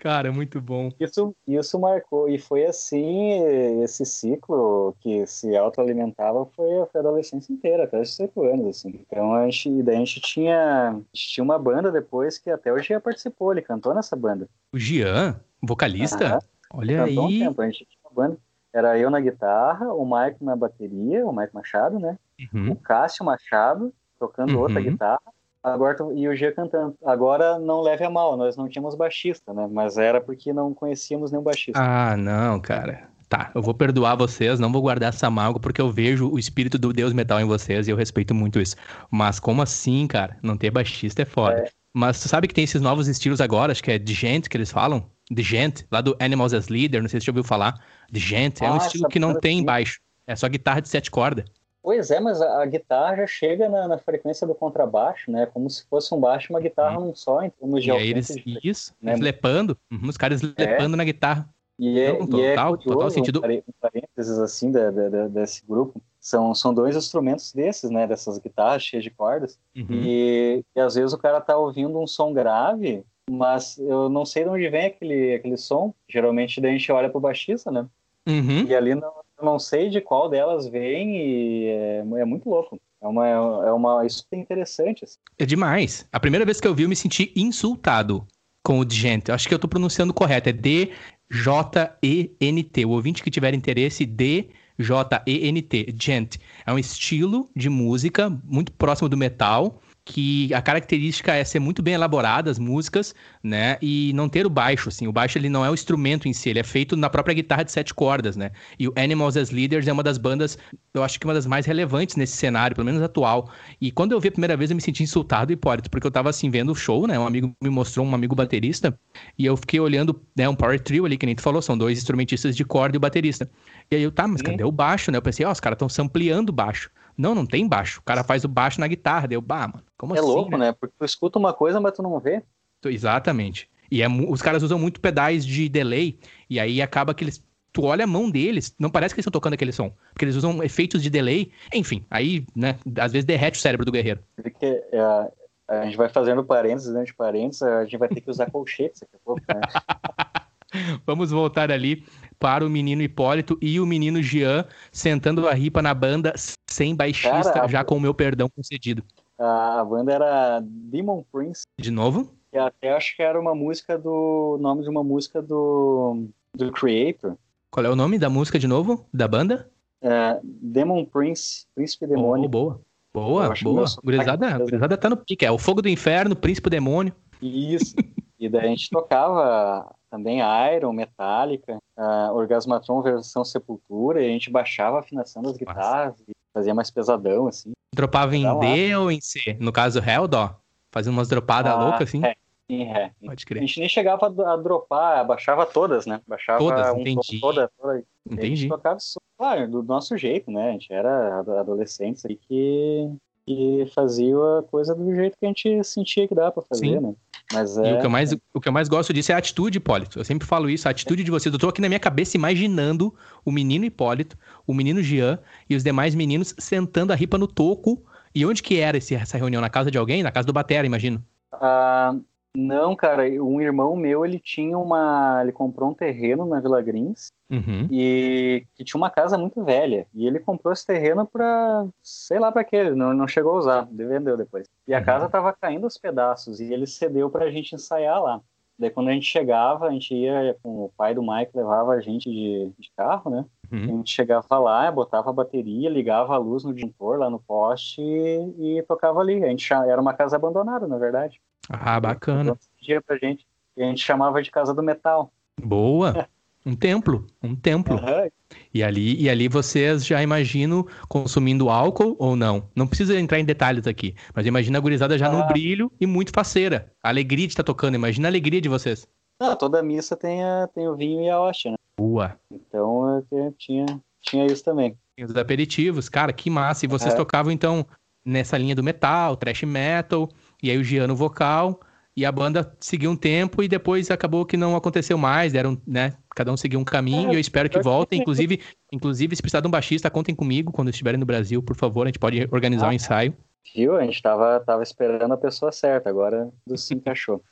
Cara, muito bom. Isso, isso marcou, e foi assim, esse ciclo que se autoalimentava foi, foi a adolescência inteira, até os 18 anos, assim. Então, a gente, daí a gente tinha, a gente tinha uma banda depois que até o Jean participou, ele cantou nessa banda. O Jean? Vocalista? Olha Cantou aí. Um tempo, a gente tinha uma banda. Era eu na guitarra, o Mike na bateria, o Mike Machado, né? Uhum. O Cássio Machado tocando uhum. outra guitarra Agora, e o G cantando. Agora não leve a mal, nós não tínhamos baixista, né? Mas era porque não conhecíamos nenhum baixista. Ah, não, cara. Tá, eu vou perdoar vocês, não vou guardar essa mágoa, porque eu vejo o espírito do Deus Metal em vocês e eu respeito muito isso. Mas como assim, cara? Não ter baixista é foda. É. Mas tu sabe que tem esses novos estilos agora, acho que é de gente que eles falam? De gente, lá do Animals as Leader, não sei se você já ouviu falar. De gente, é um ah, estilo que não tem baixo. É só guitarra de sete cordas. Pois é, mas a, a guitarra já chega na, na, frequência do contrabaixo, né? Como se fosse um baixo e uma guitarra num só, em termos de e aí eles, Isso, né? eles lepando, uhum, os caras é. lepando na guitarra. E é, Não, total, e é curioso, total sentido. Um parênteses assim da, da, desse grupo. São, são dois instrumentos desses, né? Dessas guitarras cheias de cordas. Uhum. E, e, às vezes o cara tá ouvindo um som grave, mas eu não sei de onde vem aquele, aquele som. Geralmente daí a gente olha pro baixista, né? Uhum. E ali não, não sei de qual delas vem e é, é muito louco. É uma, é uma, isso é interessante. Assim. É demais. A primeira vez que eu vi, eu me senti insultado com o gente. Acho que eu tô pronunciando correto. É D J-E-N-T. O ouvinte que tiver interesse, D. J-E-N-T, Gent. É um estilo de música muito próximo do metal, que a característica é ser muito bem elaboradas as músicas, né? E não ter o baixo, assim. O baixo ele não é o instrumento em si, ele é feito na própria guitarra de sete cordas, né? E o Animals as Leaders é uma das bandas, eu acho que uma das mais relevantes nesse cenário, pelo menos atual. E quando eu vi a primeira vez, eu me senti insultado, Hipólito, porque eu tava assim vendo o show, né? Um amigo me mostrou, um amigo baterista, e eu fiquei olhando, né, um power trio ali, que nem tu falou, são dois instrumentistas de corda e o baterista. E aí eu, tá, mas cadê o baixo, né? Eu pensei, ó, oh, os caras estão sampleando o baixo. Não, não tem baixo. O cara faz o baixo na guitarra. Deu, bah, mano. Como é assim? É louco, né? né? Porque tu escuta uma coisa, mas tu não vê. Exatamente. E é, os caras usam muito pedais de delay. E aí acaba que eles. Tu olha a mão deles, não parece que eles estão tocando aquele som. Porque eles usam efeitos de delay. Enfim, aí, né? Às vezes derrete o cérebro do guerreiro. Porque é, a gente vai fazendo parênteses dentro de parênteses, a gente vai ter que usar colchetes daqui a pouco, né? Vamos voltar ali para o menino Hipólito e o menino Jean sentando a ripa na banda sem baixista, Cara, já com o meu perdão concedido. A banda era Demon Prince. De novo? E até acho que era uma música do. nome de uma música do. do Creator. Qual é o nome da música de novo? Da banda? É, Demon Prince, Príncipe Demônio. Oh, boa. Boa, boa. Gurizada, gurizada tá no pique. É o Fogo do Inferno, Príncipe Demônio. Isso. e daí a gente tocava também Iron, Metallica, uh, Orgasmatron versão Sepultura, e a gente baixava a afinação das guitarras e fazia mais pesadão, assim. Dropava em D ou em C? No caso, Ré ou Dó? Fazia umas dropadas ah, loucas, assim? É, em Ré. Pode crer. A gente nem chegava a, dropar, baixava todas, né? Baixava todas, um entendi. toda, toda. Entendi. A gente tocava, claro, do nosso jeito, né? A gente era adolescentes aí que e fazia a coisa do jeito que a gente sentia que dá para fazer, Sim. né? Mas é... E o que, eu mais, o que eu mais gosto disso é a atitude, Hipólito. Eu sempre falo isso, a atitude de vocês. Eu tô aqui na minha cabeça imaginando o menino Hipólito, o menino Jean e os demais meninos sentando a ripa no toco. E onde que era esse, essa reunião? Na casa de alguém? Na casa do Batera, imagino. Ah, não, cara, um irmão meu, ele tinha uma. Ele comprou um terreno na Vila Grins uhum. e que tinha uma casa muito velha. E ele comprou esse terreno pra. sei lá pra quê, não, não chegou a usar, vendeu depois. E a uhum. casa tava caindo aos pedaços e ele cedeu pra gente ensaiar lá. Daí quando a gente chegava, a gente ia com o pai do Mike, levava a gente de, de carro, né? Uhum. A gente chegava lá, botava a bateria, ligava a luz no disjuntor lá no poste e, e tocava ali. A gente era uma casa abandonada, na verdade. Ah, bacana. Dia pra gente. E a gente chamava de Casa do Metal. Boa! Um templo, um templo. Uhum. E ali, e ali vocês já imagino consumindo álcool ou não? Não precisa entrar em detalhes aqui, mas imagina a gurizada já ah. no brilho e muito faceira. A alegria de estar tá tocando, imagina a alegria de vocês. Ah, toda missa tem, a, tem o vinho e a hóstia, né? Boa. Então eu tinha, tinha isso também. Os aperitivos, cara, que massa. E vocês é. tocavam então nessa linha do metal, thrash metal, e aí o Giano vocal, e a banda seguiu um tempo e depois acabou que não aconteceu mais, deram, né, cada um seguiu um caminho, é, e eu espero que voltem, inclusive, inclusive se precisar de um baixista, contem comigo quando estiverem no Brasil, por favor, a gente pode organizar ah, um ensaio. Viu? A gente tava, tava esperando a pessoa certa, agora se encaixou.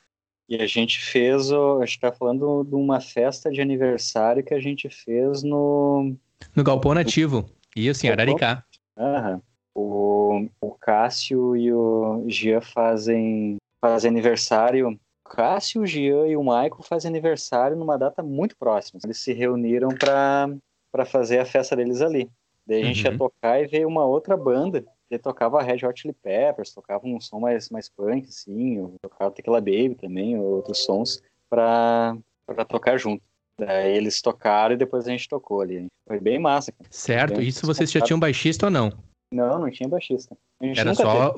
E a gente fez, o, a gente tá falando de uma festa de aniversário que a gente fez no... No Galpão Nativo, isso, em Araricá. Aham. O, o Cássio e o Gia fazem, fazem aniversário. O Cássio, o Gia e o Michael fazem aniversário numa data muito próxima. Eles se reuniram para fazer a festa deles ali. Daí a gente uhum. ia tocar e veio uma outra banda que tocava Red Hot Chili Peppers, tocava um som mais, mais punk, assim, tocava Tequila Baby também, outros sons, para tocar junto. Daí eles tocaram e depois a gente tocou ali. Foi bem massa. Cara. Certo. Bem Isso vocês já tinham baixista ou não? Não, não tinha baixista. Era só.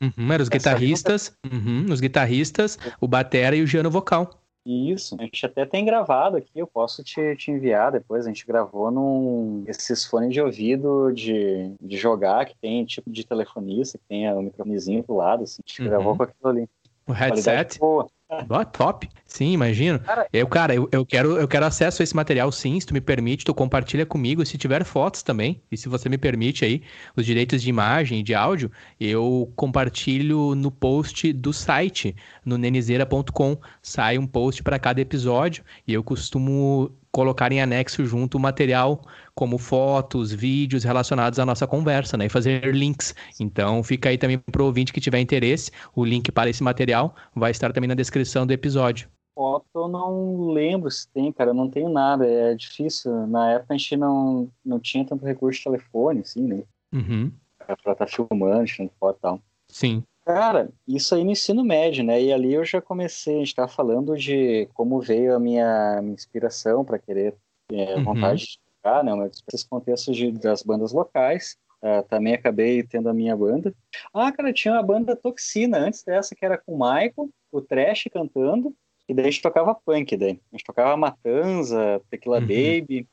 Uhum, eram os guitarristas, uhum, os guitarristas, o batera e o Giano vocal. Isso, a gente até tem gravado aqui, eu posso te, te enviar depois. A gente gravou num esses fones de ouvido de, de jogar, que tem tipo de telefonista, que tem o microfonezinho do lado, assim. A gente uhum. gravou com aquilo ali. O headset. Boa. Oh, top. Sim, imagino. Cara, eu, cara, eu, eu, quero, eu quero acesso a esse material sim, se tu me permite, tu compartilha comigo, se tiver fotos também, e se você me permite aí, os direitos de imagem e de áudio, eu compartilho no post do site, no nenizeira.com, sai um post para cada episódio, e eu costumo colocar em anexo junto o material como fotos, vídeos relacionados à nossa conversa, né? E fazer links. Então fica aí também para o ouvinte que tiver interesse, o link para esse material vai estar também na descrição do episódio. Foto eu não lembro se tem, cara, eu não tenho nada, é difícil. Na época a gente não, não tinha tanto recurso de telefone, assim, né? Uhum. Pra estar tá filmando, tirando foto e tal. Sim. Cara, isso aí no ensino médio, né? E ali eu já comecei, a gente estava falando de como veio a minha, minha inspiração para querer, é, uhum. vontade de tocar, né? Esses contextos de, das bandas locais. Uh, também acabei tendo a minha banda. Ah, cara, tinha uma banda Toxina antes dessa, que era com o Michael, o Trash cantando, e daí a gente tocava punk daí. A gente tocava Matanza, Tequila uhum. Baby.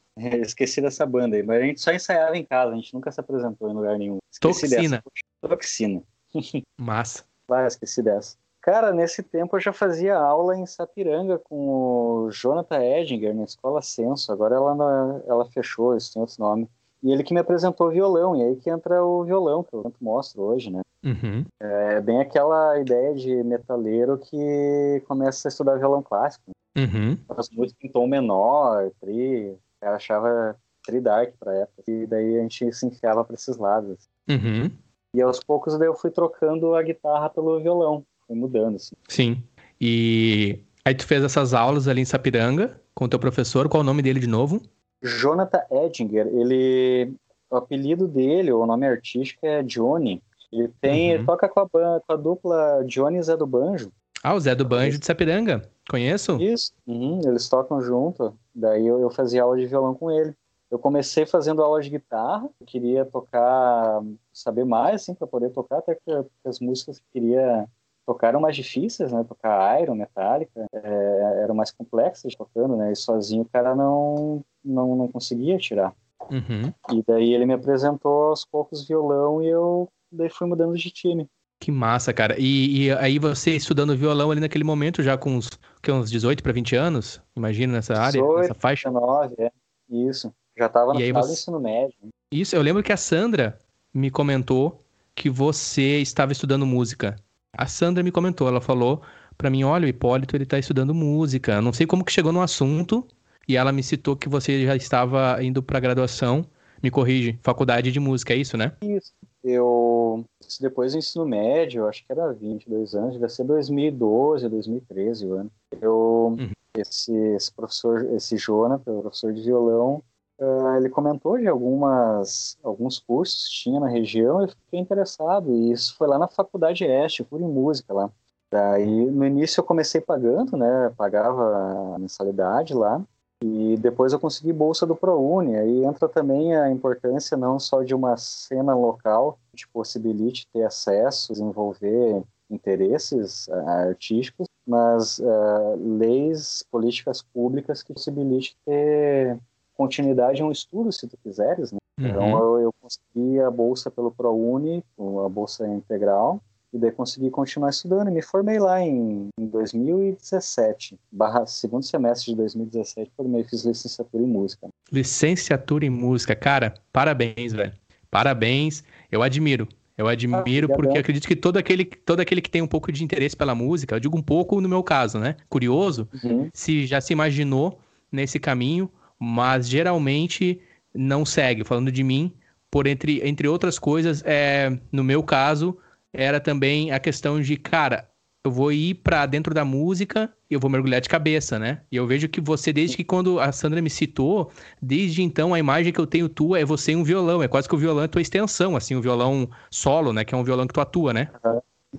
Esqueci dessa banda aí, mas a gente só ensaiava em casa, a gente nunca se apresentou em lugar nenhum. Esqueci Toxina. Dessa. Toxina. Massa. Ah, esqueci dessa. Cara, nesse tempo eu já fazia aula em Sapiranga com o Jonathan Edinger, na Escola Senso. Agora ela, ela fechou, isso tem outro nome. E ele que me apresentou violão, e aí que entra o violão, que eu tanto mostro hoje, né? Uhum. É bem aquela ideia de metaleiro que começa a estudar violão clássico. Uhum. As músicas em tom menor, tri, eu achava tri dark pra época. E daí a gente se enfiava pra esses lados. Uhum. E aos poucos daí eu fui trocando a guitarra pelo violão, fui mudando, assim. Sim. E aí tu fez essas aulas ali em Sapiranga com o teu professor, qual é o nome dele de novo? Jonathan Edinger, ele... O apelido dele, o nome artístico é Johnny. Ele tem, uhum. ele toca com a, com a dupla Johnny Zé do Banjo. Ah, o Zé do Banjo de Sapiranga. Conheço? Isso, uhum, eles tocam junto. Daí eu, eu fazia aula de violão com ele. Eu comecei fazendo aula de guitarra, eu queria tocar, saber mais, assim, para poder tocar, até que as músicas que eu queria tocar eram mais difíceis, né? Tocar Iron, Metallica, é, eram mais complexas tocando, né? E sozinho o cara não, não, não conseguia tirar. Uhum. E daí ele me apresentou aos poucos violão e eu daí fui mudando de time. Que massa, cara. E, e, aí você estudando violão ali naquele momento, já com uns, que, uns 18 para 20 anos, imagina, nessa área, 18, nessa faixa? 19, é. Isso. Já estava no final você... do ensino médio. Isso, eu lembro que a Sandra me comentou que você estava estudando música. A Sandra me comentou, ela falou para mim, olha, o Hipólito, ele tá estudando música. Não sei como que chegou no assunto, e ela me citou que você já estava indo para graduação, me corrige, faculdade de música, é isso, né? Isso. Eu, depois do ensino médio, acho que era 22 anos, devia ser 2012, 2013 o ano. Eu, uhum. esse, esse professor, esse Jonathan, professor de violão, Uh, ele comentou de algumas, alguns cursos que tinha na região e eu fiquei interessado. E isso foi lá na Faculdade Este, fui em música lá. Daí, no início eu comecei pagando, né? Pagava a mensalidade lá. E depois eu consegui bolsa do ProUni. Aí entra também a importância não só de uma cena local que possibilite ter acesso, desenvolver interesses uh, artísticos, mas uh, leis, políticas públicas que possibilite ter continuidade é um estudo, se tu quiseres, né? Então, uhum. Então eu, eu, consegui a bolsa pelo ProUni, a bolsa integral, e daí consegui continuar estudando. E me formei lá em, em 2017, barra, segundo semestre de 2017, formei, fiz licenciatura em música. Licenciatura em música, cara, parabéns, velho. Parabéns, eu admiro. Eu admiro ah, porque acredito que todo aquele, todo aquele que tem um pouco de interesse pela música, eu digo um pouco no meu caso, né? Curioso, uhum. se já se imaginou nesse caminho mas geralmente não segue. Falando de mim, por entre, entre outras coisas, é, no meu caso, era também a questão de, cara, eu vou ir para dentro da música e eu vou mergulhar de cabeça, né? E eu vejo que você, desde que quando a Sandra me citou, desde então a imagem que eu tenho tua é você em um violão. É quase que o violão é tua extensão, assim, o violão solo, né? Que é um violão que tu atua, né?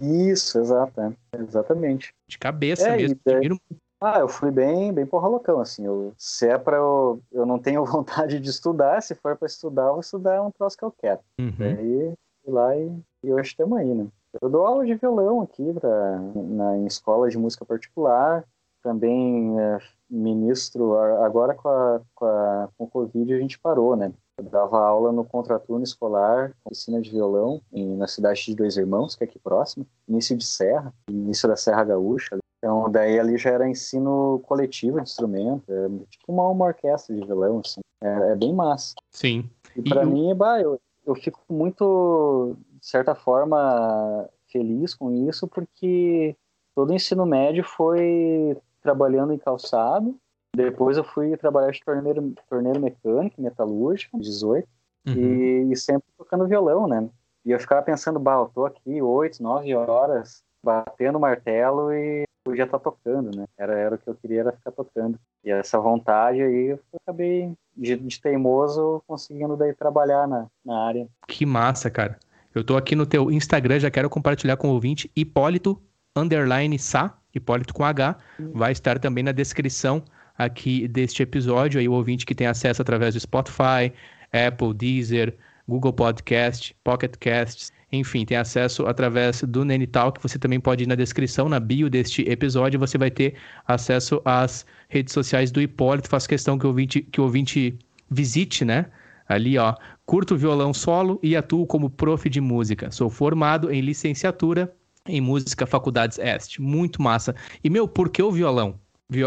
Isso, exato, é. exatamente. De cabeça é, mesmo. Daí, Ah, eu fui bem, bem porra loucão, assim. Eu, se é pra eu. Eu não tenho vontade de estudar, se for pra estudar, eu vou estudar um troço que eu quero. Uhum. Daí fui lá e, e hoje estamos aí, né? Eu dou aula de violão aqui pra, na, em escola de música particular. Também é, ministro, agora com, a, com, a, com o Covid a gente parou, né? Eu dava aula no contraturno escolar, oficina de violão, em, na cidade de Dois Irmãos, que é aqui próximo, início de Serra, início da Serra Gaúcha. Então, daí ali já era ensino coletivo de instrumento, é tipo uma, uma orquestra de violão, assim. É, é bem massa. Sim. E para mim, bah, eu, eu fico muito, de certa forma, feliz com isso, porque todo o ensino médio foi trabalhando em calçado, depois eu fui trabalhar de torneiro, torneiro mecânico, metalúrgico, 18, uhum. e, e, sempre tocando violão, né? E eu ficava pensando, bah, eu tô aqui 8, 9 horas batendo martelo e podia estar tá tocando, né? Era, era o que eu queria, era ficar tocando. E essa vontade aí, eu acabei, de, de teimoso, conseguindo daí trabalhar na, na área. Que massa, cara. Eu tô aqui no teu Instagram, já quero compartilhar com o ouvinte, Hipólito, underline Sá, Hipólito com H, vai estar também na descrição aqui deste episódio. Aí o ouvinte que tem acesso através do Spotify, Apple, Deezer, Google Podcast, Pocket Casts, enfim, tem acesso através do Nenital, que você também pode ir na descrição, na bio deste episódio, você vai ter acesso às redes sociais do Hipólito. Faço questão que o ouvinte, que ouvinte visite, né? Ali, ó, curto violão solo e atuo como prof de música. Sou formado em licenciatura em música Faculdades Este. Muito massa. E, meu, por que o violão?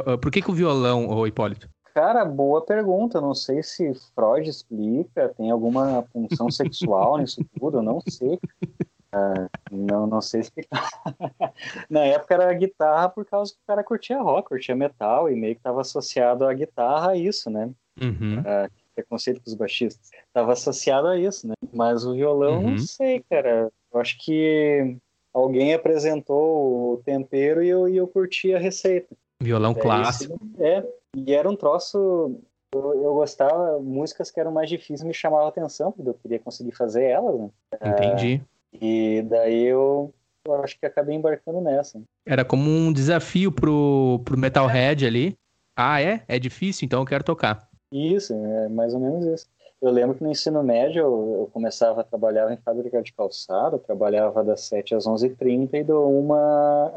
Ah, por que, que o violão, ô Hipólito? Cara, boa pergunta. Não sei se Freud explica, tem alguma função sexual nisso tudo, eu não sei. Uh, não, não sei explicar. Na época era a guitarra por causa que o cara curtia rock, curtia metal e meio que estava associado a guitarra a isso, né? Uhum. Uh, preconceito com os baixistas. Estava associado a isso, né? Mas o violão, uhum. não sei, cara. Eu acho que alguém apresentou o tempero e eu, e eu curti a receita. Violão é clássico. é, e era um troço. Eu, eu, gostava, músicas que eram mais difíceis me chamavam a atenção, porque eu queria conseguir fazer elas, né? Entendi. É, e daí eu, eu, acho que acabei embarcando nessa. Era como um desafio pro, pro Metalhead é. ali. Ah, é? É difícil, então eu quero tocar. Isso, é mais ou menos isso. Eu lembro que no ensino médio eu, eu começava a trabalhar em fábrica de calçado, trabalhava das 7 às 11h30 e do 1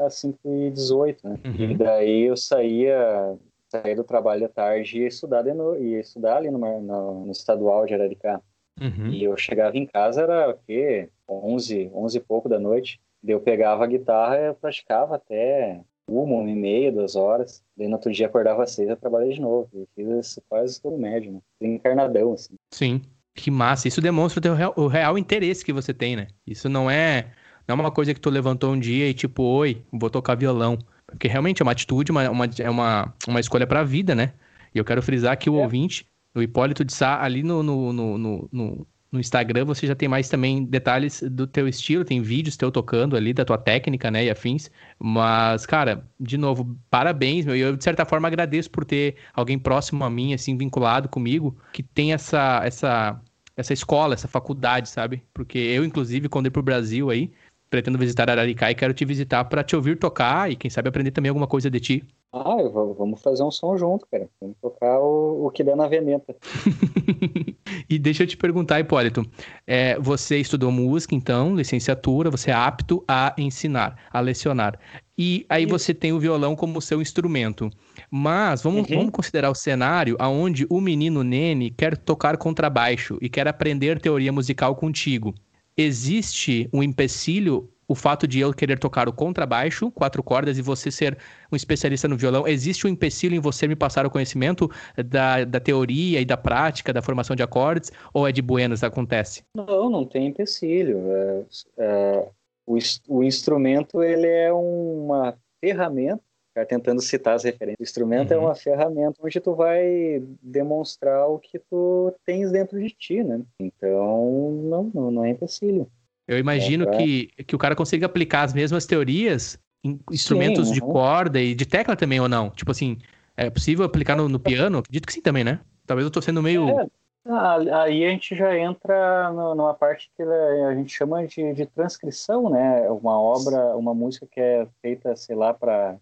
às 5h18, né? Uhum. E daí eu saía, saía do trabalho à tarde e ia estudar, de no, ia estudar ali no, no, no estadual de Araricá. Uhum. E eu chegava em casa, era o quê? 11, 11 e pouco da noite. Daí eu pegava a guitarra e praticava até uma, uma e meia, duas horas. Daí no outro dia acordava às seis e trabalhei de novo. E fiz isso quase todo médio, né? Encarnadão, assim. Sim. Que massa. Isso demonstra o, teu real, o real interesse que você tem, né? Isso não é, não é uma coisa que tu levantou um dia e tipo, oi, vou tocar violão. Porque realmente é uma atitude, uma, uma, é uma, uma escolha pra vida, né? E eu quero frisar que o é. ouvinte, o Hipólito de Sá, ali no, no, no, no no Instagram você já tem mais também detalhes do teu estilo, tem vídeos teu tocando ali, da tua técnica, né, e afins. Mas, cara, de novo, parabéns, meu. E eu, de certa forma, agradeço por ter alguém próximo a mim, assim, vinculado comigo, que tem essa, essa, essa escola, essa faculdade, sabe? Porque eu, inclusive, quando ir pro Brasil aí, pretendo visitar Araricá e quero te visitar para te ouvir tocar e, quem sabe, aprender também alguma coisa de ti. Ah, vou, vamos fazer um som junto, cara. Vamos tocar o, o que der na veneta. e deixa eu te perguntar, Hipólito. É, você estudou música, então, licenciatura, você é apto a ensinar, a lecionar. E aí Isso. você tem o violão como seu instrumento. Mas vamos, uhum. vamos considerar o cenário onde o menino Nene quer tocar contrabaixo e quer aprender teoria musical contigo. Existe um empecilho o fato de eu querer tocar o contrabaixo, quatro cordas, e você ser um especialista no violão, existe um empecilho em você me passar o conhecimento da, da teoria e da prática, da formação de acordes, ou é de buenas acontece? Não, não tem empecilho. É, é, o, o instrumento, ele é uma ferramenta tentando citar as referências. O instrumento é uhum. é uma ferramenta onde tu vai demonstrar o que tu tens dentro de ti, né? Então, não, não, não é empecilho. Eu imagino é, que, que o cara consiga aplicar as mesmas teorias em instrumentos sim, de uhum. corda e de tecla também, ou não? Tipo assim, é possível aplicar no, no piano? Acredito que sim também, né? Talvez eu tô sendo meio... É, aí a gente já entra numa parte que a gente chama de, de transcrição, né? Uma obra, uma música que é feita, sei lá, para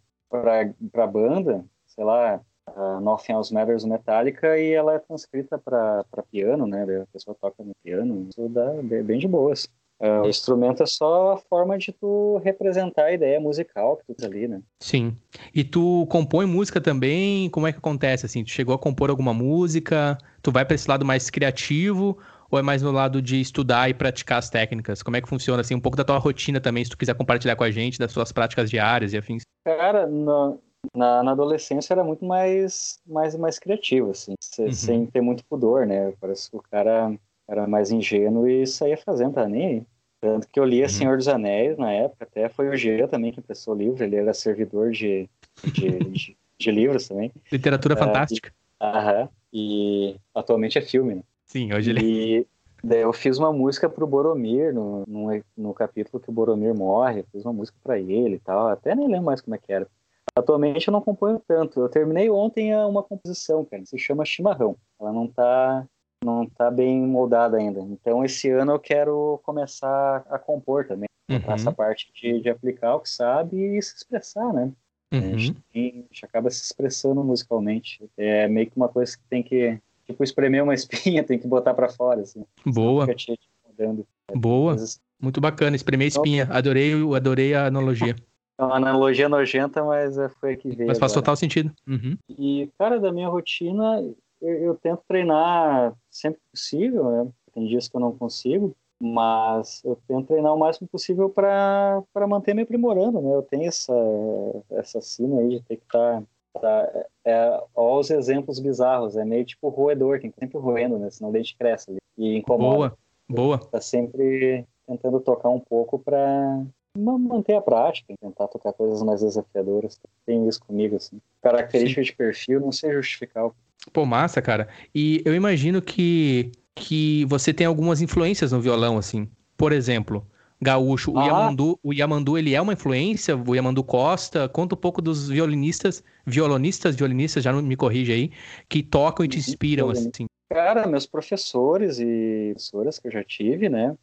para banda, sei lá, uh, Nothing Else Matters Metallica e ela é transcrita para piano, né? A pessoa toca no piano, isso dá bem de boas. Uh, o instrumento é só a forma de tu representar a ideia musical que tu tá ali, né? Sim. E tu compõe música também? Como é que acontece assim? Tu chegou a compor alguma música? Tu vai para esse lado mais criativo ou é mais no lado de estudar e praticar as técnicas? Como é que funciona assim? Um pouco da tua rotina também, se tu quiser compartilhar com a gente das suas práticas diárias e afins. Cara, no, na, na, adolescência era muito mais mais mais criativo assim, sem, uhum. sem ter muito pudor, né? Parece que o cara era mais ingênuo e saía fazendo, tá nem aí. Tanto que eu lia uhum. Senhor dos Anéis na época, até foi o Jean também que emprestou o livro, ele era servidor de, de, de, de livros também. Literatura uh, fantástica. Aham, e atualmente é filme, né? Sim, hoje ele... E daí eu fiz uma música pro Boromir, no, no, no capítulo que o Boromir morre, eu fiz uma música para ele e tal, até nem lembro mais como é que era. Atualmente eu não componho tanto. Eu terminei ontem uma composição, cara, se chama Chimarrão. Ela não tá não tá bem moldada ainda. Então esse ano eu quero começar a compor também. Uhum. Essa parte de, de, aplicar o que sabe e se expressar, né? Uhum. A, gente, a, gente, acaba se expressando musicalmente. É meio que uma coisa que tem que, tipo, espremer uma espinha, tem que botar para fora, assim. Boa. Boa. Muito bacana, espremer a então, espinha. Adorei, adorei a analogia. É uma analogia nojenta, mas é, foi a que veio. Mas faz agora. total sentido. Uhum. E, cara, da minha rotina, eu, eu, tento treinar sempre que possível, né? Tem dias que eu não consigo, mas eu tento treinar o máximo possível para manter me aprimorando, né? Eu tenho essa, essa cena aí de ter que estar. Tá, tá, é, olha os exemplos bizarros, é meio tipo roedor, tem que sempre roendo, né? Senão o dente cresce ali e incomoda. Boa, boa. Tá sempre tentando tocar um pouco para manter a prática, tentar tocar coisas mais desafiadoras. Tem isso comigo, assim. Característica Sim. de perfil não sei justificar. Pô, massa, cara. E eu imagino que, que você tem algumas influências no violão, assim. Por exemplo, gaúcho, ah. o Yamandu, o Yamandu, ele é uma influência, o Yamandu Costa, conta um pouco dos violinistas, violonistas, violinistas, já não me corrige aí, que tocam e te uhum. inspiram, assim. Cara, meus professores e professoras que eu já tive, né,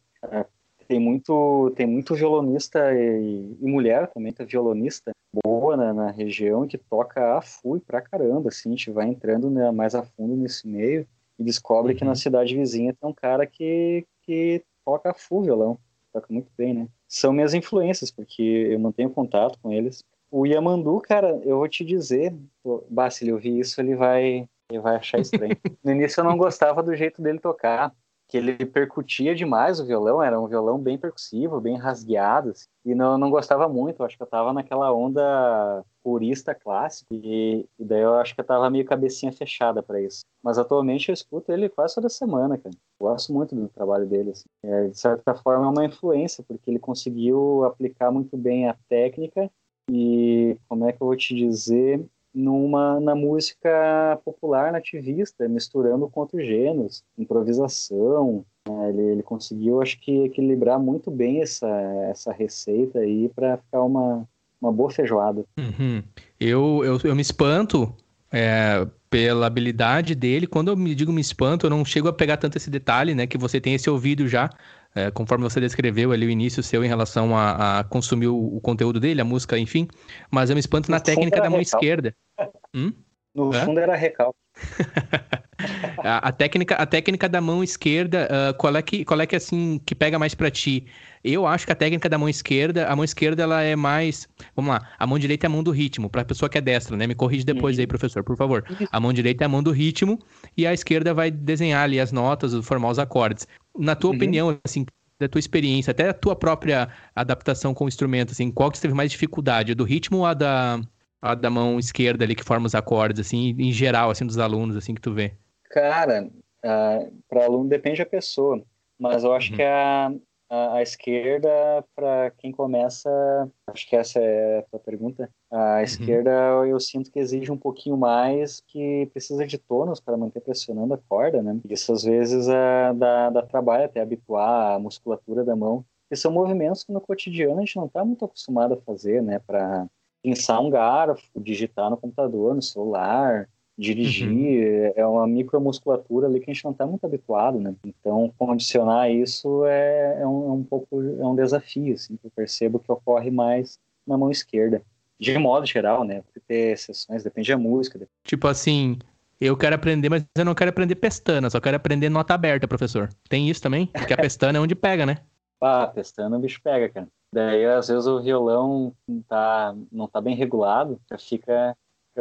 tem muito tem muito violonista e, e mulher também tá violonista boa na, na, região que toca a full pra caramba assim a gente vai entrando né, mais a fundo nesse meio e descobre uhum. que na uhum. cidade vizinha tem um cara que que toca a full violão toca muito bem né? São minhas influências porque eu mantenho contato com eles. O Yamandu cara eu vou te dizer bah, se ele ouvir isso ele vai ele vai achar estranho. No início eu não gostava do jeito dele tocar que ele percutia demais o violão, era um violão bem percussivo, bem rasgueado, assim, e não, não gostava muito, acho que eu tava naquela onda purista clássica, e, e daí eu acho que eu tava meio cabecinha fechada para isso. Mas atualmente eu escuto ele quase toda semana, cara. Gosto muito do trabalho dele, assim. é, de certa forma é uma influência, porque ele conseguiu aplicar muito bem a técnica e, como é que eu vou te dizer, numa na música popular nativista, misturando com outros gêneros, improvisação. Né? Ele, ele conseguiu, acho que, equilibrar muito bem essa, essa receita aí para ficar uma, uma boa feijoada. Uhum. Eu, eu, eu me espanto é, pela habilidade dele. Quando eu me digo me espanto, eu não chego a pegar tanto esse detalhe, né? Que você tem esse ouvido já é, conforme você descreveu ali o início seu em relação a, a consumir o, o, conteúdo dele, a música, enfim. Mas eu me espanto no na técnica da mão recalque. esquerda. Hum? No é? fundo era recalque. a, a, técnica, a técnica da mão esquerda, uh, qual é que, qual é que assim que pega mais para ti? Eu acho que a técnica da mão esquerda, a mão esquerda ela é mais, vamos lá, a mão direita é a mão do ritmo, para a pessoa que é destra, né? Me corrige depois aí, professor, por favor. A mão direita é a mão do ritmo e a esquerda vai desenhar ali as notas, formar os acordes. Na tua uhum. opinião, assim, da tua experiência, até a tua própria adaptação com o instrumento, assim, qual que teve mais dificuldade, do ritmo ou a da, a da mão esquerda ali que forma os acordes, assim, em geral, assim, dos alunos, assim, que tu vê? Cara, uh, para aluno depende da pessoa, mas eu acho uhum. que a, a, a esquerda, para quem começa, acho que essa é a tua pergunta, a uhum. esquerda eu sinto que exige um pouquinho mais, que precisa de tônus para manter pressionando a corda, né? Isso às vezes é, dá, dá trabalho até habituar a musculatura da mão, que são movimentos que no cotidiano a gente não está muito acostumado a fazer, né? Para pinçar um garfo, digitar no computador, no celular, dirigir, uhum. é uma micromusculatura ali que a gente não está muito habituado, né? Então, condicionar isso é, é, um, é um pouco é um desafio, assim, que eu percebo que ocorre mais na mão esquerda. de modo geral, né? Porque ter exceções, depende da música. Depende. Tipo assim, eu quero aprender, mas eu não quero aprender pestana, só quero aprender nota aberta, professor. Tem isso também? Porque a pestana é onde pega, né? Ah, pestana o bicho pega, cara. Daí, às vezes, o violão tá, não tá bem regulado, fica.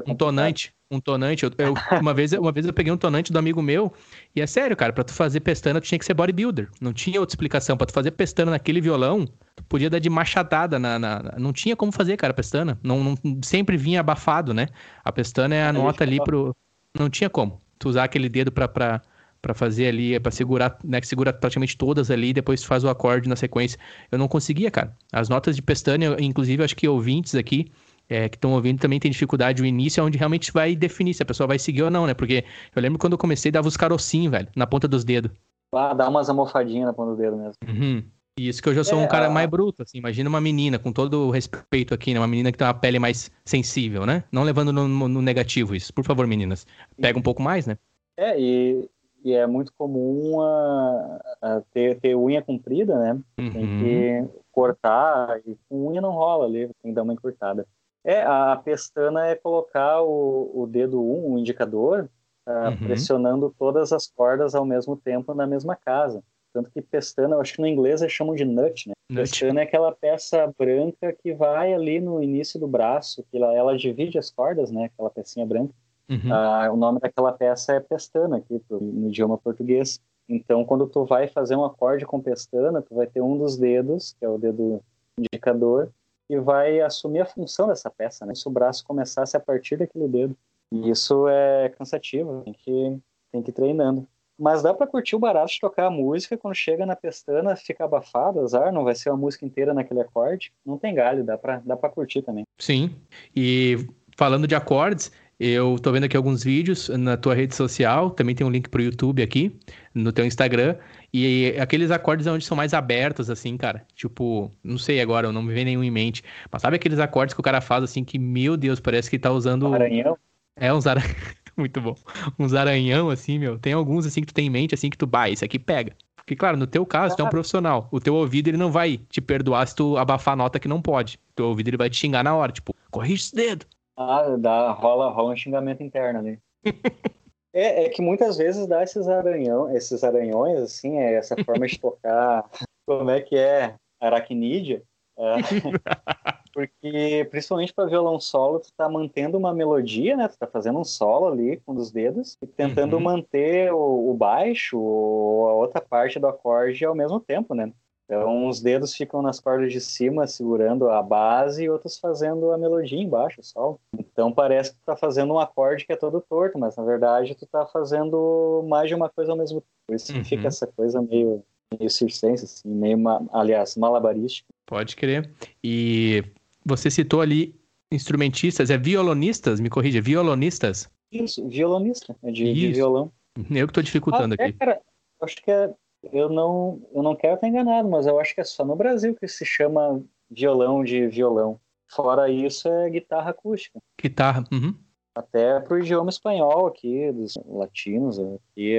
Um tonante, um tonante. Eu, eu, uma, vez, uma vez eu peguei um tonante do amigo meu, e é sério, cara, pra tu fazer pestana, tu tinha que ser bodybuilder. Não tinha outra explicação. Pra tu fazer pestana naquele violão, tu podia dar de machadada na. na não tinha como fazer, cara, pestana. Não, não, sempre vinha abafado, né? A pestana é a nota ali pro. Não tinha como. Tu usar aquele dedo pra. pra para fazer ali, é para segurar, né, que segura praticamente todas ali e depois faz o acorde na sequência. Eu não conseguia, cara. As notas de pestana, inclusive, acho que ouvintes aqui é, que estão ouvindo também tem dificuldade. O início é onde realmente vai definir se a pessoa vai seguir ou não, né? Porque eu lembro quando eu comecei, dava os carocinhos, velho, na ponta dos dedos. Ah, dá umas almofadinhas na ponta do dedo mesmo. Uhum. E isso que eu já sou é, um cara mais bruto, assim. Imagina uma menina, com todo o respeito aqui, né? Uma menina que tem uma pele mais sensível, né? Não levando no, no negativo isso. Por favor, meninas. Pega um pouco mais, né? É, e e é muito comum a, a ter, ter unha comprida, né? Uhum. Tem que cortar, e com unha não rola ali, tem que dar uma encurtada. É, a pestana é colocar o, o dedo 1, um, o indicador, uh, uhum. pressionando todas as cordas ao mesmo tempo na mesma casa. Tanto que pestana, eu acho que no inglês eles chamam de nut, né? Nut. Pestana é aquela peça branca que vai ali no início do braço, que ela, ela divide as cordas, né? Aquela pecinha branca. Uhum. Ah, o nome daquela peça é pestana aqui no idioma português. Então, quando tu vai fazer um acorde com pestana, tu vai ter um dos dedos, que é o dedo indicador, que vai assumir a função dessa peça, né? Se o braço começasse a partir daquele dedo. E isso é cansativo, tem que, tem que ir treinando. Mas dá para curtir o barato de tocar a música, quando chega na pestana, fica abafado, azar, não vai ser uma música inteira naquele acorde. Não tem galho, dá para dá pra curtir também. Sim, e falando de acordes, eu tô vendo aqui alguns vídeos na tua rede social, também tem um link pro YouTube aqui, no teu Instagram, e aqueles acordes onde são mais abertos, assim, cara. Tipo, não sei agora, não me vem nenhum em mente. Mas sabe aqueles acordes que o cara faz assim que, meu Deus, parece que tá usando. Aranhão? É, uns aranhão. Muito bom. Uns aranhão, assim, meu. Tem alguns assim que tu tem em mente, assim, que tu, bah, esse aqui pega. Porque, claro, no teu caso, tu é um profissional. O teu ouvido, ele não vai te perdoar se tu abafar a nota que não pode. O teu ouvido, ele vai te xingar na hora. Tipo, corrige esse dedo. Ah, dá, rola, rola um xingamento interno ali. é, é, que muitas vezes dá esses aranhão, esses aranhões, assim, é essa forma de tocar, como é que é, aracnídea. É, porque, principalmente para violão solo, tu tá mantendo uma melodia, né? Tu tá fazendo um solo ali com os dedos e tentando uhum. manter o, o baixo ou a outra parte do acorde ao mesmo tempo, né? Então, os dedos ficam nas cordas de cima, segurando a base, e outros fazendo a melodia embaixo, só. Então, parece que tu tá fazendo um acorde que é todo torto, mas na verdade tu tá fazendo mais de uma coisa ao mesmo tempo. Por isso uhum. fica essa coisa meio, meio circense, assim, meio, aliás, malabarística. Pode crer. E você citou ali instrumentistas, é violonistas? Me corrija, é violonistas? Isso, violonista, é de, de violão. Eu que tô dificultando ah, é, aqui. Cara, acho que é eu não, eu não quero estar enganado, mas eu acho que é só no Brasil que se chama violão de violão. Fora isso, é guitarra acústica. Guitarra, uhum. Até pro idioma espanhol aqui, dos latinos, aqui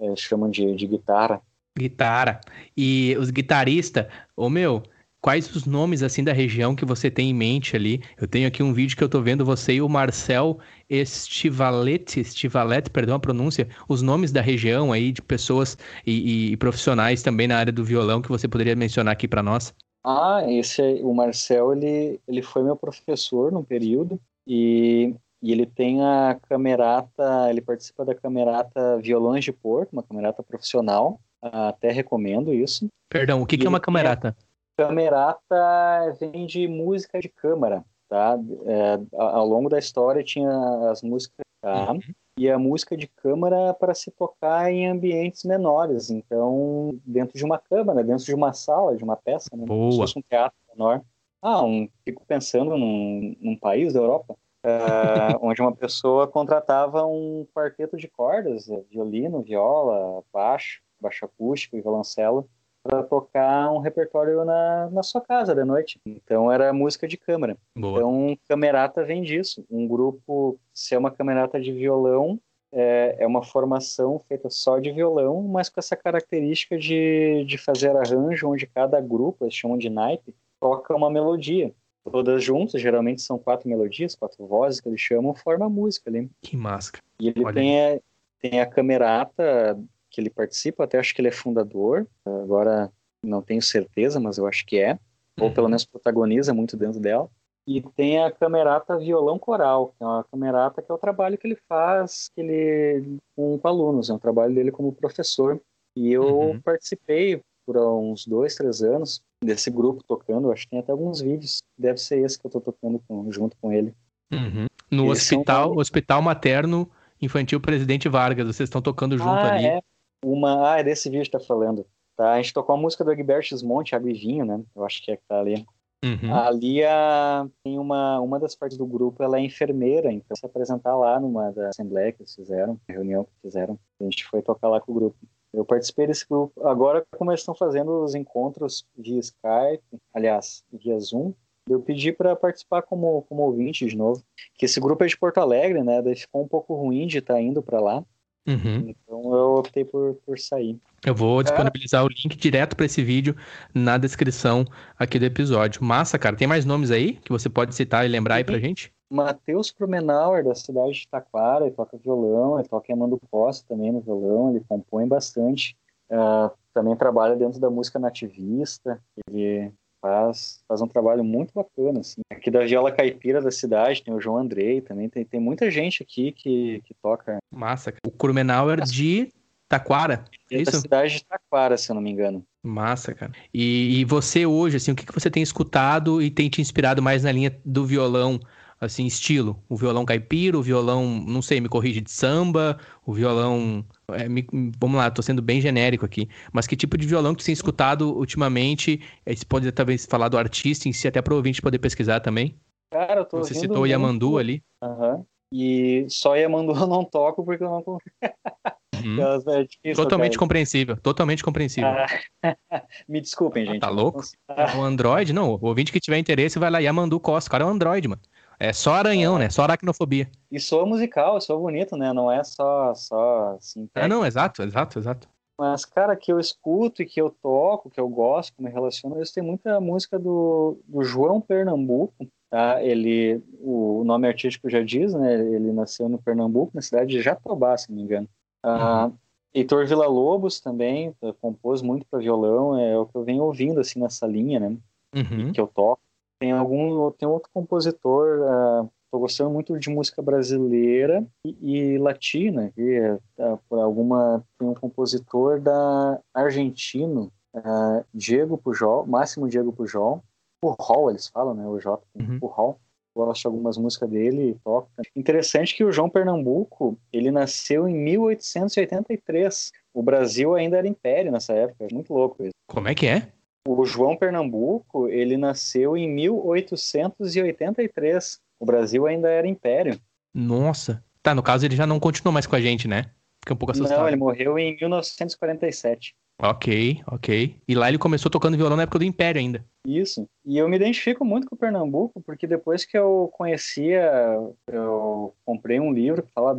é, chamam de, de guitarra. Guitarra. E os guitarristas, ô meu, quais os nomes assim da região que você tem em mente ali. Eu tenho aqui um vídeo que eu tô vendo você e o Marcel Estivalete, Estivalete, perdão a pronúncia, os nomes da região aí de pessoas e, e profissionais também na área do violão que você poderia mencionar aqui para nós. Ah, esse o Marcel, ele, ele foi meu professor no período e, e ele tem a camerata, ele participa da camerata Violões de Porto, uma camerata profissional, até recomendo isso. Perdão, o que, que é uma camerata? Camerata vem de música de câmara, tá? É, ao longo da história tinha as músicas, tá? Uhum. E a música de câmara para se tocar em ambientes menores, então dentro de uma câmara, dentro de uma sala, de uma peça, né? Boa. Como se fosse um teatro menor. Ah, um, fico pensando num, num país da Europa, uh, onde uma pessoa contratava um quarteto de cordas, violino, viola, baixo, baixo acústico e violoncelo, para tocar um repertório na, na sua casa de noite. Então era música de câmara. Boa. Então camerata vem disso. Um grupo, se é uma camerata de violão, é, é uma formação feita só de violão, mas com essa característica de, de fazer arranjo onde cada grupo, eles chamam de naipe, toca uma melodia. todas juntas, geralmente são quatro melodias, quatro vozes que eles chamam, forma a música ali. Que máscara. E ele tem a, tem a camerata que ele participa, até acho que ele é fundador, agora não tenho certeza, mas eu acho que é, ou pelo uhum. menos protagoniza muito dentro dela. E tem a camerata violão coral, que é uma camerata que é o trabalho que ele faz que ele, com, com alunos, é um trabalho dele como professor. E eu uhum. participei por uns dois, três anos desse grupo tocando. Acho que tem até alguns vídeos. Deve ser esse que eu tô tocando com, junto com ele. Uhum. No hospital, são... hospital materno infantil Presidente Vargas. Vocês estão tocando junto ah, ali. É. Uma... Ah, é desse vídeo que tá falando. Tá, a gente tocou a música do Egberto Monte, Água e Vinho, né? Eu acho que é que tá ali. Uhum. Ali a, tem uma, uma das partes do grupo, ela é enfermeira, então se apresentar lá numa da assembleia que eles fizeram, reunião que fizeram, a gente foi tocar lá com o grupo. Eu participei desse grupo. Agora, como eles estão fazendo os encontros via Skype, aliás, via Zoom, eu pedi para participar como, como ouvinte de novo. Que esse grupo é de Porto Alegre, né? Daí ficou um pouco ruim de estar tá indo para lá. Uhum. Então eu optei por, por sair. Eu vou disponibilizar é. o link direto para esse vídeo na descrição aqui do episódio. Massa, cara. Tem mais nomes aí que você pode citar e lembrar aí pra gente? Matheus Krumenauer, da cidade de Taquara, ele toca violão, ele toca Emando Costa também no violão, ele compõe bastante. Uh, também trabalha dentro da música nativista, ele faz, faz um trabalho muito bacana. Assim. Aqui da viola caipira da cidade tem o João Andrei também, tem, tem muita gente aqui que, que toca. Massa. O Krumenauer de Taquara, é isso? Da cidade de Taquara, se eu não me engano. Massa, cara. E, e você hoje, assim, o que, que você tem escutado e tem te inspirado mais na linha do violão? assim, estilo? O violão caipira, o violão, não sei, me corrige, de samba, o violão. É, me, vamos lá, tô sendo bem genérico aqui. Mas que tipo de violão que você tem escutado ultimamente? É, você pode talvez falar do artista em si, até para o ouvinte poder pesquisar também. Cara, eu tô Você citou o Yamandu ali. Uhum. E só Yamandu eu não toco porque eu não. É difícil, totalmente cara. compreensível, totalmente compreensível. Ah, me desculpem, gente. Ah, tá louco? O Android, não, o ouvinte que tiver interesse vai lá, Yamandu Costa, o cara é um Android, mano. É só aranhão, é. né? Só aracnofobia. E soa musical, soa bonito, né? Não é só, só assim. É, não, exato, exato, exato. Mas, cara, que eu escuto e que eu toco, que eu gosto, que me relaciono, isso tem muita música do, do João Pernambuco, tá? Ele, o nome artístico já diz, né? Ele nasceu no Pernambuco, na cidade de Jatobá, se não me engano. Ah, uhum. Heitor Villa-Lobos também compôs muito para violão, é o que eu venho ouvindo, assim, nessa linha, né? Uhum. Que eu toco. Tem algum, tem outro compositor, estou uh, gostando muito de música brasileira e, e latina, e, uh, por alguma tem um compositor da argentino, uh, Diego Pujol, Máximo Diego Pujol, Pujol eles falam, né, o J, uhum. Pujol. Gosto de algumas músicas dele e toca. Interessante que o João Pernambuco, ele nasceu em 1883. O Brasil ainda era império nessa época. Muito louco isso. Como é que é? O João Pernambuco, ele nasceu em 1883. O Brasil ainda era império. Nossa. Tá, no caso ele já não continuou mais com a gente, né? Fiquei um pouco assustado. Não, ele morreu em 1947. Ok, ok. E lá ele começou tocando violão na época do Império ainda. Isso. E eu me identifico muito com o Pernambuco, porque depois que eu conhecia, eu comprei um livro que fala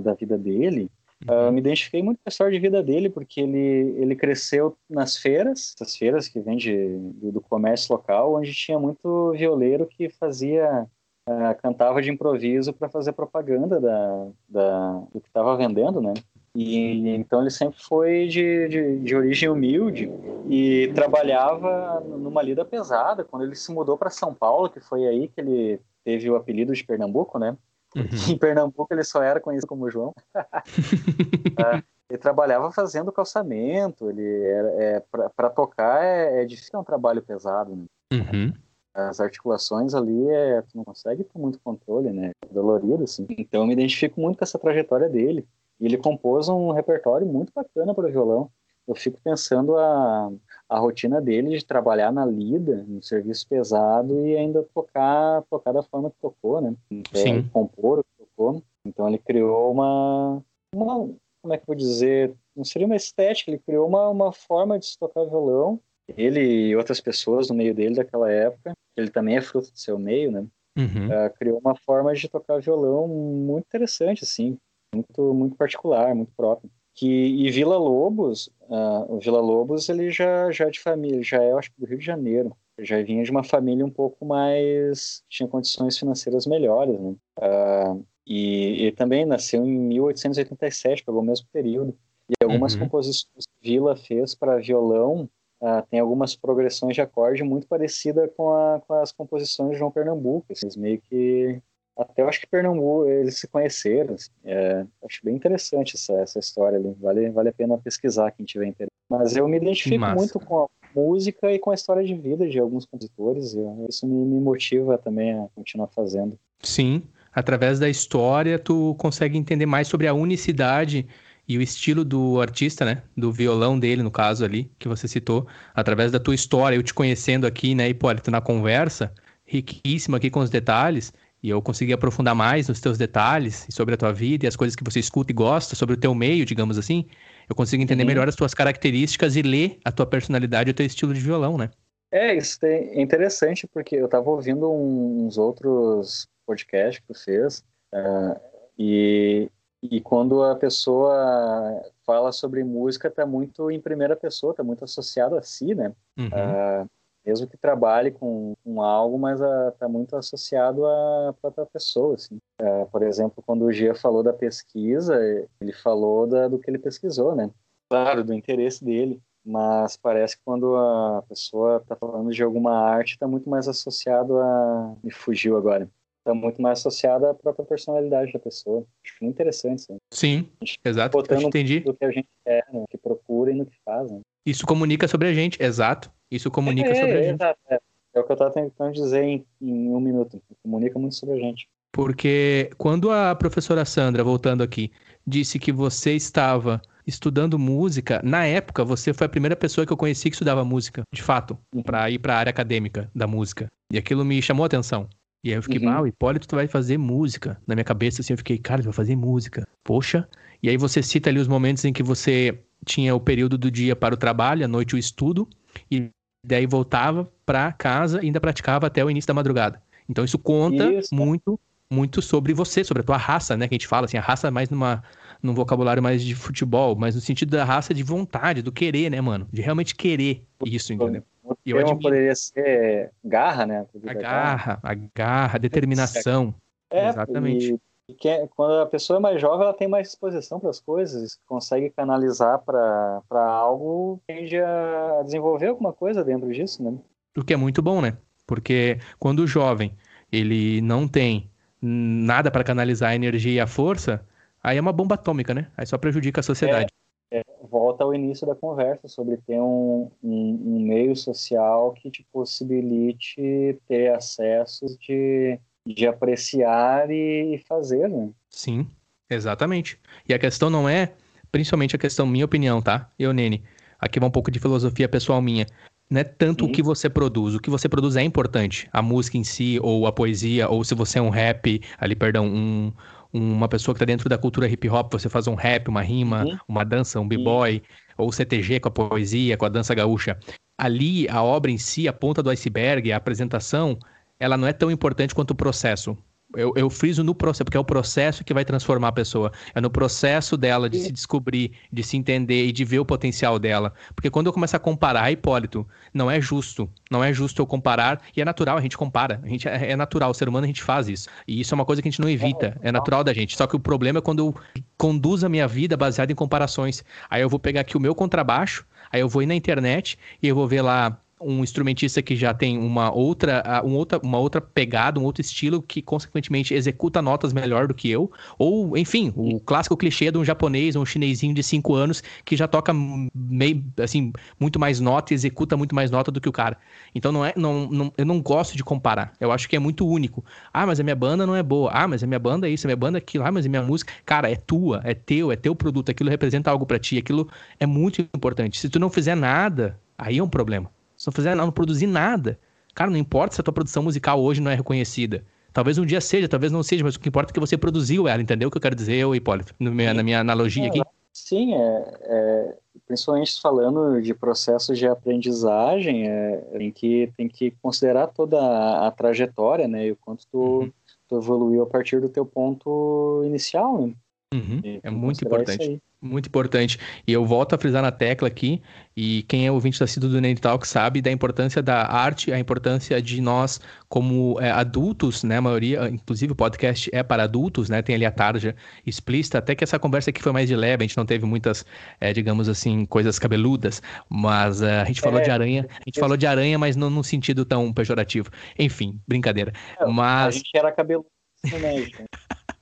da vida dele, Uh, me identifiquei muito com a história de vida dele, porque ele, ele cresceu nas feiras, essas feiras que vêm do, do, comércio local, onde tinha muito violeiro que fazia, uh, cantava de improviso para fazer propaganda da, da, do que estava vendendo, né? E então ele sempre foi de, de, de, origem humilde e trabalhava numa lida pesada. Quando ele se mudou para São Paulo, que foi aí que ele teve o apelido de Pernambuco, né? Uhum. Em Pernambuco ele só era conhecido como João. é, ele trabalhava fazendo calçamento, ele era, é, para tocar é, é, difícil, é um trabalho pesado. Né? Uhum. As articulações ali, é, tu não consegue ter muito controle, né? É dolorido, assim. Então eu me identifico muito com essa trajetória dele. E ele compôs um repertório muito bacana para o violão. Eu fico pensando a, a rotina dele de trabalhar na lida, no serviço pesado e ainda tocar, tocar da forma que tocou, né? Então, Sim. compor o que tocou. Então ele criou uma, uma, como é que eu vou dizer, não seria uma estética, ele criou uma, uma forma de se tocar violão. Ele e outras pessoas no meio dele daquela época, ele também é fruto do seu meio, né? Uhum. Uh, criou uma forma de tocar violão muito interessante, assim, muito, muito particular, muito próprio que e Vila Lobos, uh, o Vila Lobos ele já já é de família, já é acho que do Rio de Janeiro. já vinha de uma família um pouco mais tinha condições financeiras melhores, né? Uh, e, e, também nasceu em 1887, pelo mesmo período. E algumas uhum. composições que Vila fez para violão uh, tem algumas progressões de acorde muito parecidas com, com, as composições de João Pernambuco. Eles meio que até eu acho que Pernambuco eles se conheceram. Assim, é, acho bem interessante essa, essa história ali. Vale, vale a pena pesquisar quem tiver interesse. Mas eu me identifico Massa. muito com a música e com a história de vida de alguns compositores. E isso me, me motiva também a continuar fazendo. Sim, através da história tu consegue entender mais sobre a unicidade e o estilo do artista, né? Do violão dele, no caso ali, que você citou, através da tua história, eu te conhecendo aqui, né, Hipólito, na conversa, riquíssima aqui com os detalhes, e eu consegui aprofundar mais nos teus detalhes sobre a tua vida e as coisas que você escuta e gosta, sobre o teu meio, digamos assim, eu consigo entender uhum. melhor as tuas características e ler a tua personalidade e o teu estilo de violão, né? É, isso é interessante porque eu estava ouvindo uns outros podcasts que tu fez uh, e, e quando a pessoa fala sobre música, tá muito em primeira pessoa, tá muito associado a si, né? Uhum. Uh, mesmo que trabalhe com, com algo, mas está ah, muito associado a própria pessoa. Assim. É, por exemplo, quando o Gia falou da pesquisa, ele falou da, do que ele pesquisou, né? Claro, do interesse dele, mas parece que quando a pessoa está falando de alguma arte, está muito mais associado a. Me fugiu agora. Está muito mais associado à própria personalidade da pessoa. Acho muito interessante isso. Sim, exato. Botando entendi. do que a gente quer, no que procura e no que faz. Né? Isso comunica sobre a gente, exato. Isso comunica é, sobre a gente. É, é, o que eu estava tentando dizer em, em um minuto. Comunica muito sobre a gente. Porque quando a professora Sandra, voltando aqui, disse que você estava estudando música, na época você foi a primeira pessoa que eu conheci que estudava música, de fato, uhum. para ir para a área acadêmica da música. E aquilo me chamou a atenção. E aí eu fiquei, uhum. ah, o Hipólito tu vai fazer música. Na minha cabeça, assim, eu fiquei, cara, tu vai fazer música. Poxa. E aí você cita ali os momentos em que você tinha o período do dia para o trabalho, à noite o estudo, e daí voltava para casa e ainda praticava até o início da madrugada. Então isso conta isso. muito muito sobre você, sobre a tua raça, né? Que a gente fala assim, a raça mais numa num vocabulário mais de futebol, mas no sentido da raça de vontade, do querer, né, mano? De realmente querer isso, entendeu? O e eu admiro. poderia ser garra, né? A garra, a garra, determinação. É, Exatamente. E que é, quando a pessoa é mais jovem, ela tem mais disposição para as coisas, consegue canalizar para algo, tende a desenvolver alguma coisa dentro disso, né? O que é muito bom, né? Porque quando o jovem ele não tem nada para canalizar a energia e a força, aí é uma bomba atômica, né? Aí só prejudica a sociedade. É, é, volta ao início da conversa sobre ter um, um, um meio social que te possibilite ter acessos de de apreciar e fazer, né? Sim, exatamente. E a questão não é, principalmente a questão, minha opinião, tá? Eu, Nene, aqui vai um pouco de filosofia pessoal minha. Não é tanto Sim. o que você produz. O que você produz é importante. A música em si, ou a poesia, ou se você é um rap, ali, perdão, um, uma pessoa que tá dentro da cultura hip hop, você faz um rap, uma rima, uhum. uma dança, um b-boy, ou CTG com a poesia, com a dança gaúcha. Ali, a obra em si, a ponta do iceberg, a apresentação, ela não é tão importante quanto o processo. Eu, eu friso no processo, porque é o processo que vai transformar a pessoa. É no processo dela de se descobrir, de se entender e de ver o potencial dela. Porque quando eu começo a comparar, Hipólito, não é justo. Não é justo eu comparar. E é natural, a gente compara. A gente, é, é natural, o ser humano a gente faz isso. E isso é uma coisa que a gente não evita. É natural da gente. Só que o problema é quando eu conduzo a minha vida baseada em comparações. Aí eu vou pegar aqui o meu contrabaixo, aí eu vou ir na internet e eu vou ver lá um instrumentista que já tem uma outra, um outra, uma outra pegada, um outro estilo que, consequentemente, executa notas melhor do que eu. Ou, enfim, o clássico clichê de um japonês ou um chinesinho de 5 anos que já toca meio, assim, muito mais nota e executa muito mais nota do que o cara. Então, não é, não, não, eu não gosto de comparar. Eu acho que é muito único. Ah, mas a minha banda não é boa. Ah, mas a minha banda é isso, a minha banda é aquilo. Ah, mas a minha música... Cara, é tua, é teu, é teu produto. Aquilo representa algo para ti. Aquilo é muito importante. Se tu não fizer nada, aí é um problema. Se não fizer, não produzir nada. Cara, não importa se a tua produção musical hoje não é reconhecida. Talvez um dia seja, talvez não seja, mas o que importa é que você produziu ela, entendeu o que eu quero dizer, eu, Hipólito, na minha, na minha analogia é, aqui? Sim, é, é, principalmente falando de processos de aprendizagem, é, tem, que, tem que considerar toda a, a trajetória, né, e o quanto tu, uhum. tu, evoluiu a partir do teu ponto inicial, né? Uhum. É muito importante. Muito importante. E eu volto a frisar na tecla aqui, e quem é ouvinte da Cida do Nerd Talk sabe da importância da arte, a importância de nós, como é, adultos, né? A maioria, inclusive o podcast é para adultos, né? Tem ali a tarja explícita, até que essa conversa aqui foi mais de leve, a gente não teve muitas, é, digamos assim, coisas cabeludas, mas é, a gente falou é, de aranha, a gente falou de aranha, mas não num sentido tão pejorativo. Enfim, brincadeira. mas... A gente era cabeludo, né?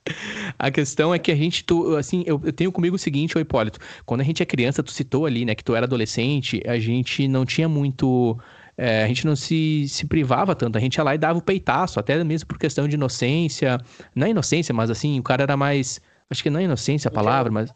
A questão é que a gente, tu, assim, eu, eu, tenho comigo o seguinte, ô Hipólito, quando a gente é criança, tu citou ali, né, que tu era adolescente, a gente não tinha muito. É, a gente não se, se privava tanto, a gente ia lá e dava o peitaço, até mesmo por questão de inocência. Não é inocência, mas assim, o cara era mais. Acho que não é inocência a palavra, mas.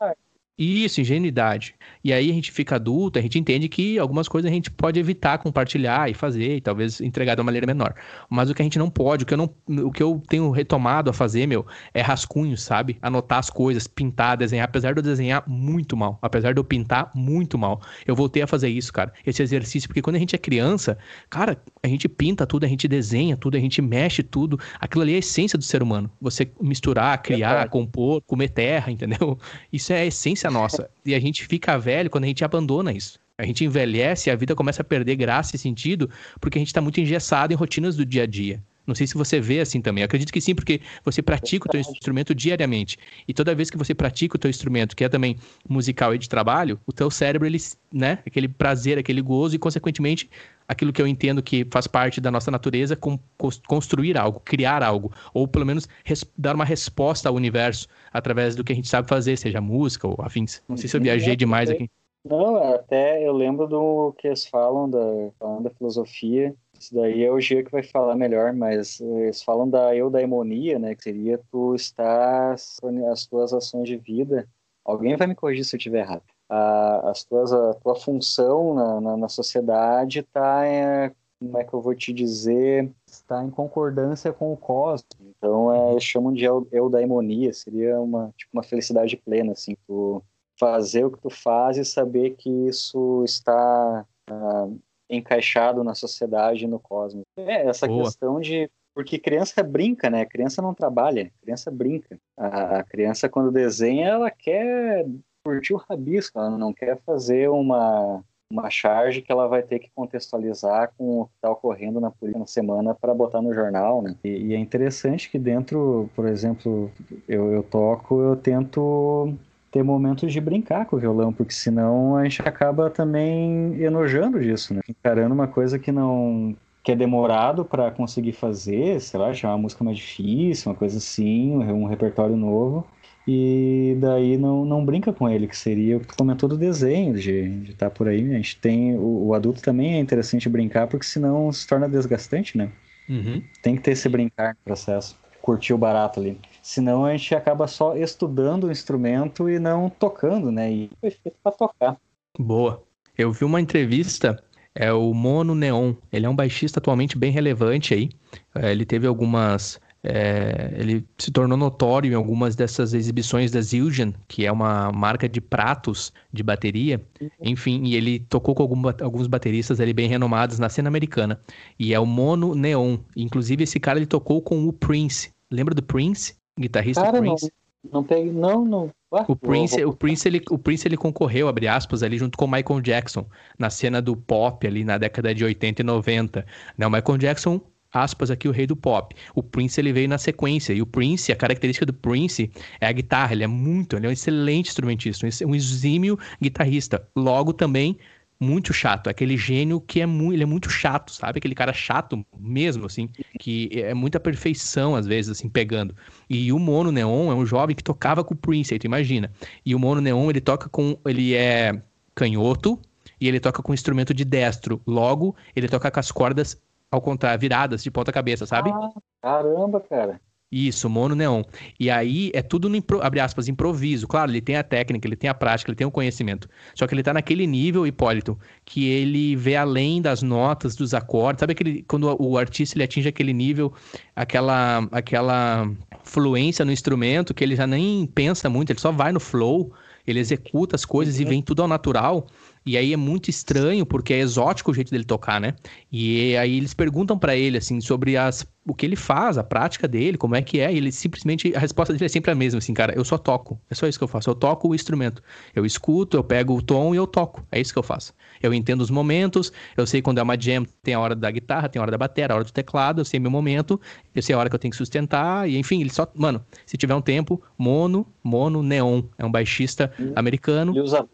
Isso, ingenuidade. E aí a gente fica adulto, a gente entende que algumas coisas a gente pode evitar compartilhar e fazer, e talvez entregar de uma maneira menor. Mas o que a gente não pode, o que eu, não, o que eu tenho retomado a fazer, meu, é rascunho, sabe? Anotar as coisas, pintar, desenhar. Apesar de eu desenhar muito mal, apesar de eu pintar muito mal, eu voltei a fazer isso, cara. Esse exercício, porque quando a gente é criança, cara, a gente pinta tudo, a gente desenha tudo, a gente mexe tudo. Aquilo ali é a essência do ser humano. Você misturar, criar, é compor, comer terra, entendeu? Isso é a essência nossa. E a gente fica velho quando a gente abandona isso. A gente envelhece e a vida começa a perder graça e sentido porque a gente está muito engessado em rotinas do dia a dia. Não sei se você vê assim também. Eu acredito que sim, porque você pratica o teu instrumento diariamente. E toda vez que você pratica o teu instrumento, que é também musical e de trabalho, o teu cérebro, ele, né, aquele prazer, aquele gozo e, consequentemente, aquilo que eu entendo que faz parte da nossa natureza, com, construir algo, criar algo, ou pelo menos dar uma resposta ao universo através do que a gente sabe fazer, seja música ou afins. Não sei se eu viajei demais aqui. Não, até eu lembro do que eles falam da, falando da filosofia. Isso daí é o Gia que vai falar melhor, mas eles falam da eudaimonia, né? Que seria tu estar as tuas ações de vida. Alguém vai me corrigir se eu estiver errado. A, as tuas, a tua função na, na, na sociedade está, é, como é que eu vou te dizer, está em concordância com o cosmos. Então, é, eles chamam de eudaimonia, seria uma, tipo, uma felicidade plena, assim, tu fazer o que tu faz e saber que isso está uh, encaixado na sociedade e no cosmos. É, essa Boa. questão de porque criança brinca, né? A criança não trabalha, criança brinca. A, a, criança, quando desenha, ela quer curtir o rabisco, ela não quer fazer uma, uma charge que ela vai ter que contextualizar com o que está ocorrendo na política na semana para botar no jornal, né? E, e, é interessante que dentro, por exemplo, eu, eu toco, eu tento ter momentos de brincar com o violão, porque senão a gente acaba também enojando disso, né? Encarando uma coisa que não que é demorado para conseguir fazer, sei lá, chamar uma música mais difícil, uma coisa assim, um repertório novo e daí não, não brinca com ele, que seria o que tu comentou do desenho, de estar tá por aí. A gente tem. O, o, adulto também é interessante brincar, porque senão se torna desgastante, né? Uhum. Tem que ter esse brincar no processo, curtir o barato ali. Senão a gente acaba só estudando o instrumento e não tocando, né? E foi feito para tocar. Boa. Eu vi uma entrevista é o Mono Neon. Ele é um baixista atualmente bem relevante aí. É, ele teve algumas é, ele se tornou notório em algumas dessas exibições da Zildjian, que é uma marca de pratos de bateria. Enfim, e ele tocou com algum, alguns bateristas ali bem renomados na cena americana. E é o Mono Neon. Inclusive, esse cara ele tocou com o Prince. Lembra do Prince? Guitarrista cara, Prince? Não, não não, não. o Prince, o Prince, ele, o Prince ele concorreu, abre aspas, ali junto com o Michael Jackson, na cena do pop ali na década de 80 e 90. Né? O Michael Jackson aspas aqui, o rei do pop. O Prince ele veio na sequência. E o Prince, a característica do Prince é a guitarra. Ele é muito, ele é um excelente instrumentista, um exímio guitarrista. Logo também muito chato, aquele gênio que é muito, ele é muito chato, sabe? Aquele cara chato mesmo, assim, que é muita perfeição às vezes, assim, pegando. E o Mono Neon é um jovem que tocava com o Prince, aí tu imagina. E o Mono Neon, ele toca com, ele é canhoto e ele toca com instrumento de destro. Logo, ele toca com as cordas ao contrário, viradas de ponta cabeça, sabe? Ah, caramba, cara. Isso, mono neon. E aí é tudo no, abre aspas, improviso. Claro, ele tem a técnica, ele tem a prática, ele tem o conhecimento. Só que ele tá naquele nível, Hipólito, que ele vê além das notas, dos acordes. Sabe aquele, quando o artista ele atinge aquele nível, aquela, aquela fluência no instrumento, que ele já nem pensa muito, ele só vai no flow, ele executa as coisas uhum. e vem tudo ao natural. E aí é muito estranho, porque é exótico o jeito dele tocar, né? E aí eles perguntam para ele, assim, sobre as, o que ele faz, a prática dele, como é que é. E ele simplesmente, a resposta dele é sempre a mesma, assim, cara, eu só toco. É só isso que eu faço. Eu toco o instrumento. Eu escuto, eu pego o tom e eu toco. É isso que eu faço. Eu entendo os momentos, eu sei quando é uma jam, tem a hora da guitarra, tem a hora da bateria, a hora do teclado, eu sei meu momento, eu sei a hora que eu tenho que sustentar, e enfim, ele só. Mano, se tiver um tempo, mono, mono, neon. É um baixista e, americano. E usa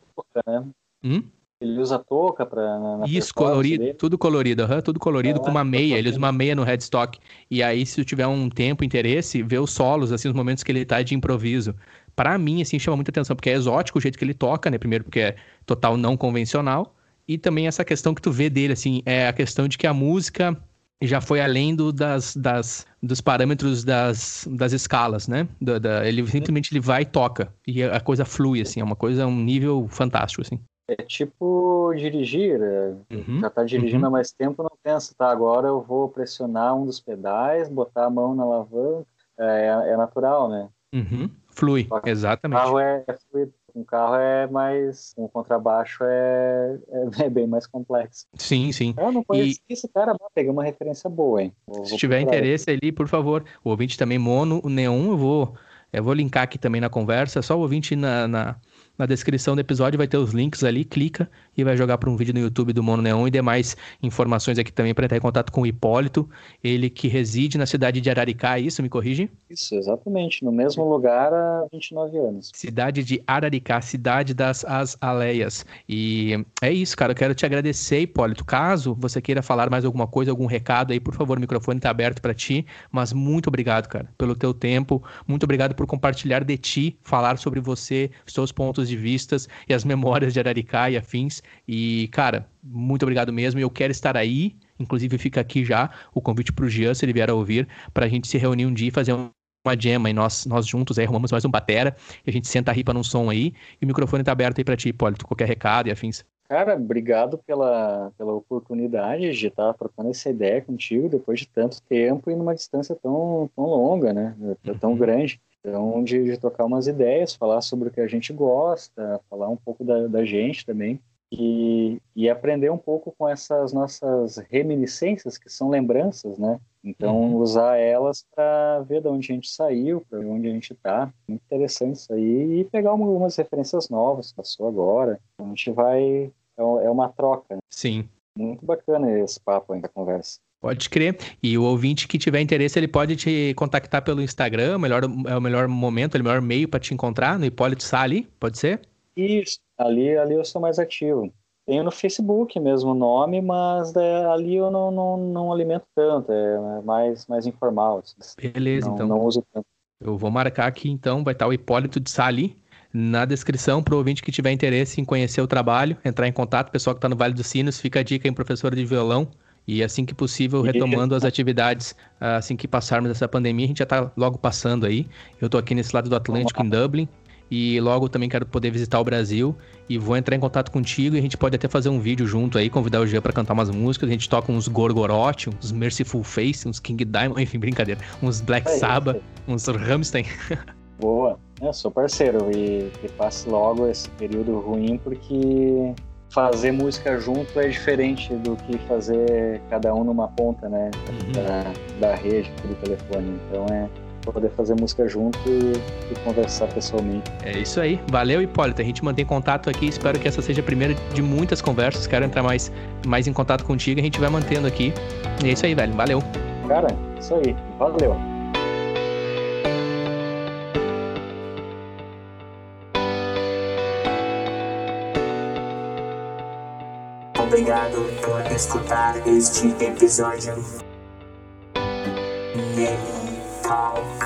né? Hum? Ele usa touca para Isso, colorido, dele. tudo colorido, uhum, tudo colorido é, com uma meia. Ele usa uma meia no headstock. E aí, se tiver um tempo, interesse, vê os solos, assim, os momentos que ele tá de improviso. Para mim, assim, chama muita atenção, porque é exótico o jeito que ele toca, né? Primeiro, porque é total não convencional. E também essa questão que tu vê dele, assim, é a questão de que a música já foi além do, das, das, dos parâmetros das, das escalas, né? Da, da, ele simplesmente ele vai e toca. E a coisa flui, assim, é uma coisa, um nível fantástico, assim. É tipo dirigir, é, uhum, já tá dirigindo uhum. há mais tempo, não pensa, tá, agora eu vou pressionar um dos pedais, botar a mão na alavanca, é, é natural, né? Uhum. Flui, exatamente. O carro é, é fluido, um carro é mais, um contrabaixo é, é, é, bem mais complexo. Sim, sim. Eu não conheço e... esse cara, peguei uma referência boa, hein? Vou, Se tiver interesse ali, por favor, o ouvinte também mono, o neon, eu vou, eu vou linkar aqui também na conversa, só o ouvinte na, na na descrição do episódio vai ter os links ali, clica e vai jogar para um vídeo no YouTube do Mono Neon e demais informações aqui também para entrar em contato com o Hipólito, ele que reside na cidade de Araricá, é isso? Me corrige? Isso, exatamente, no mesmo lugar há 29 anos. Cidade de Araricá, cidade das Aleias. E é isso, cara, eu quero te agradecer, Hipólito. Caso você queira falar mais alguma coisa, algum recado aí, por favor, o microfone está aberto para ti, mas muito obrigado, cara, pelo teu tempo, muito obrigado por compartilhar de ti, falar sobre você, seus pontos pontos de vistas e as memórias de Araricá e afins. E, cara, muito obrigado mesmo. Eu quero estar aí. Inclusive, fica aqui já o convite para o Jean, se ele vier a ouvir, para a gente se reunir um dia e fazer um uma jam e nós, nós juntos aí arrumamos mais um batera e a gente senta a ripa num som aí e o microfone tá aberto aí para ti, Hipólito, qualquer recado e afins. Cara, obrigado pela, pela oportunidade de estar trocando essa ideia contigo depois de tanto tempo e numa distância tão, tão longa, né? Tão uhum. grande. Então, de, de trocar umas ideias, falar sobre o que a gente gosta, falar um pouco da, da gente também. E, e, aprender um pouco com essas nossas reminiscências, que são lembranças, né? Então, uhum. usar elas para ver de onde a gente saiu, para onde a gente está. Muito interessante isso aí. E pegar umas referências novas, passou agora. A gente vai. É, é uma troca. Né? Sim. Muito bacana esse papo aí da conversa. Pode crer. E o ouvinte que tiver interesse, ele pode te contactar pelo Instagram, melhor, é o melhor momento, é o melhor meio para te encontrar, no Hipólito Sali, pode ser? Isso, ali, ali eu sou mais ativo. Tenho no Facebook mesmo o nome, mas é, ali eu não, não, não alimento tanto, é mais, mais informal. Assim. Beleza, não, então. Não uso tanto. Eu vou marcar aqui então, vai estar o Hipólito de Sali na descrição para o ouvinte que tiver interesse em conhecer o trabalho, entrar em contato, pessoal que está no Vale dos Sinos, fica a dica em professora de violão, e assim que possível, retomando as atividades, assim que passarmos essa pandemia, a gente já está logo passando aí. Eu estou aqui nesse lado do Atlântico, em Dublin, e logo também quero poder visitar o Brasil e vou entrar em contato contigo e a gente pode até fazer um vídeo junto aí, convidar o Jean para cantar umas músicas, a gente toca uns Gorgoroth, uns Merciful Face, uns King Diamond, enfim, brincadeira, uns Black é Sabbath, uns Rammstein. Boa, eu sou parceiro e que passe logo esse período ruim porque fazer música junto é diferente do que fazer cada um numa ponta, né, uhum. da, da rede, do telefone. Então é poder fazer música junto e, e, conversar pessoalmente. É isso aí. Valeu, Hipólito. A gente mantém contato aqui. Espero que essa seja a primeira de muitas conversas. Quero entrar mais, mais em contato contigo. A gente vai mantendo aqui. E é isso aí, velho. Valeu. Cara, isso aí. Valeu. Obrigado por escutar este episódio. Game Talk.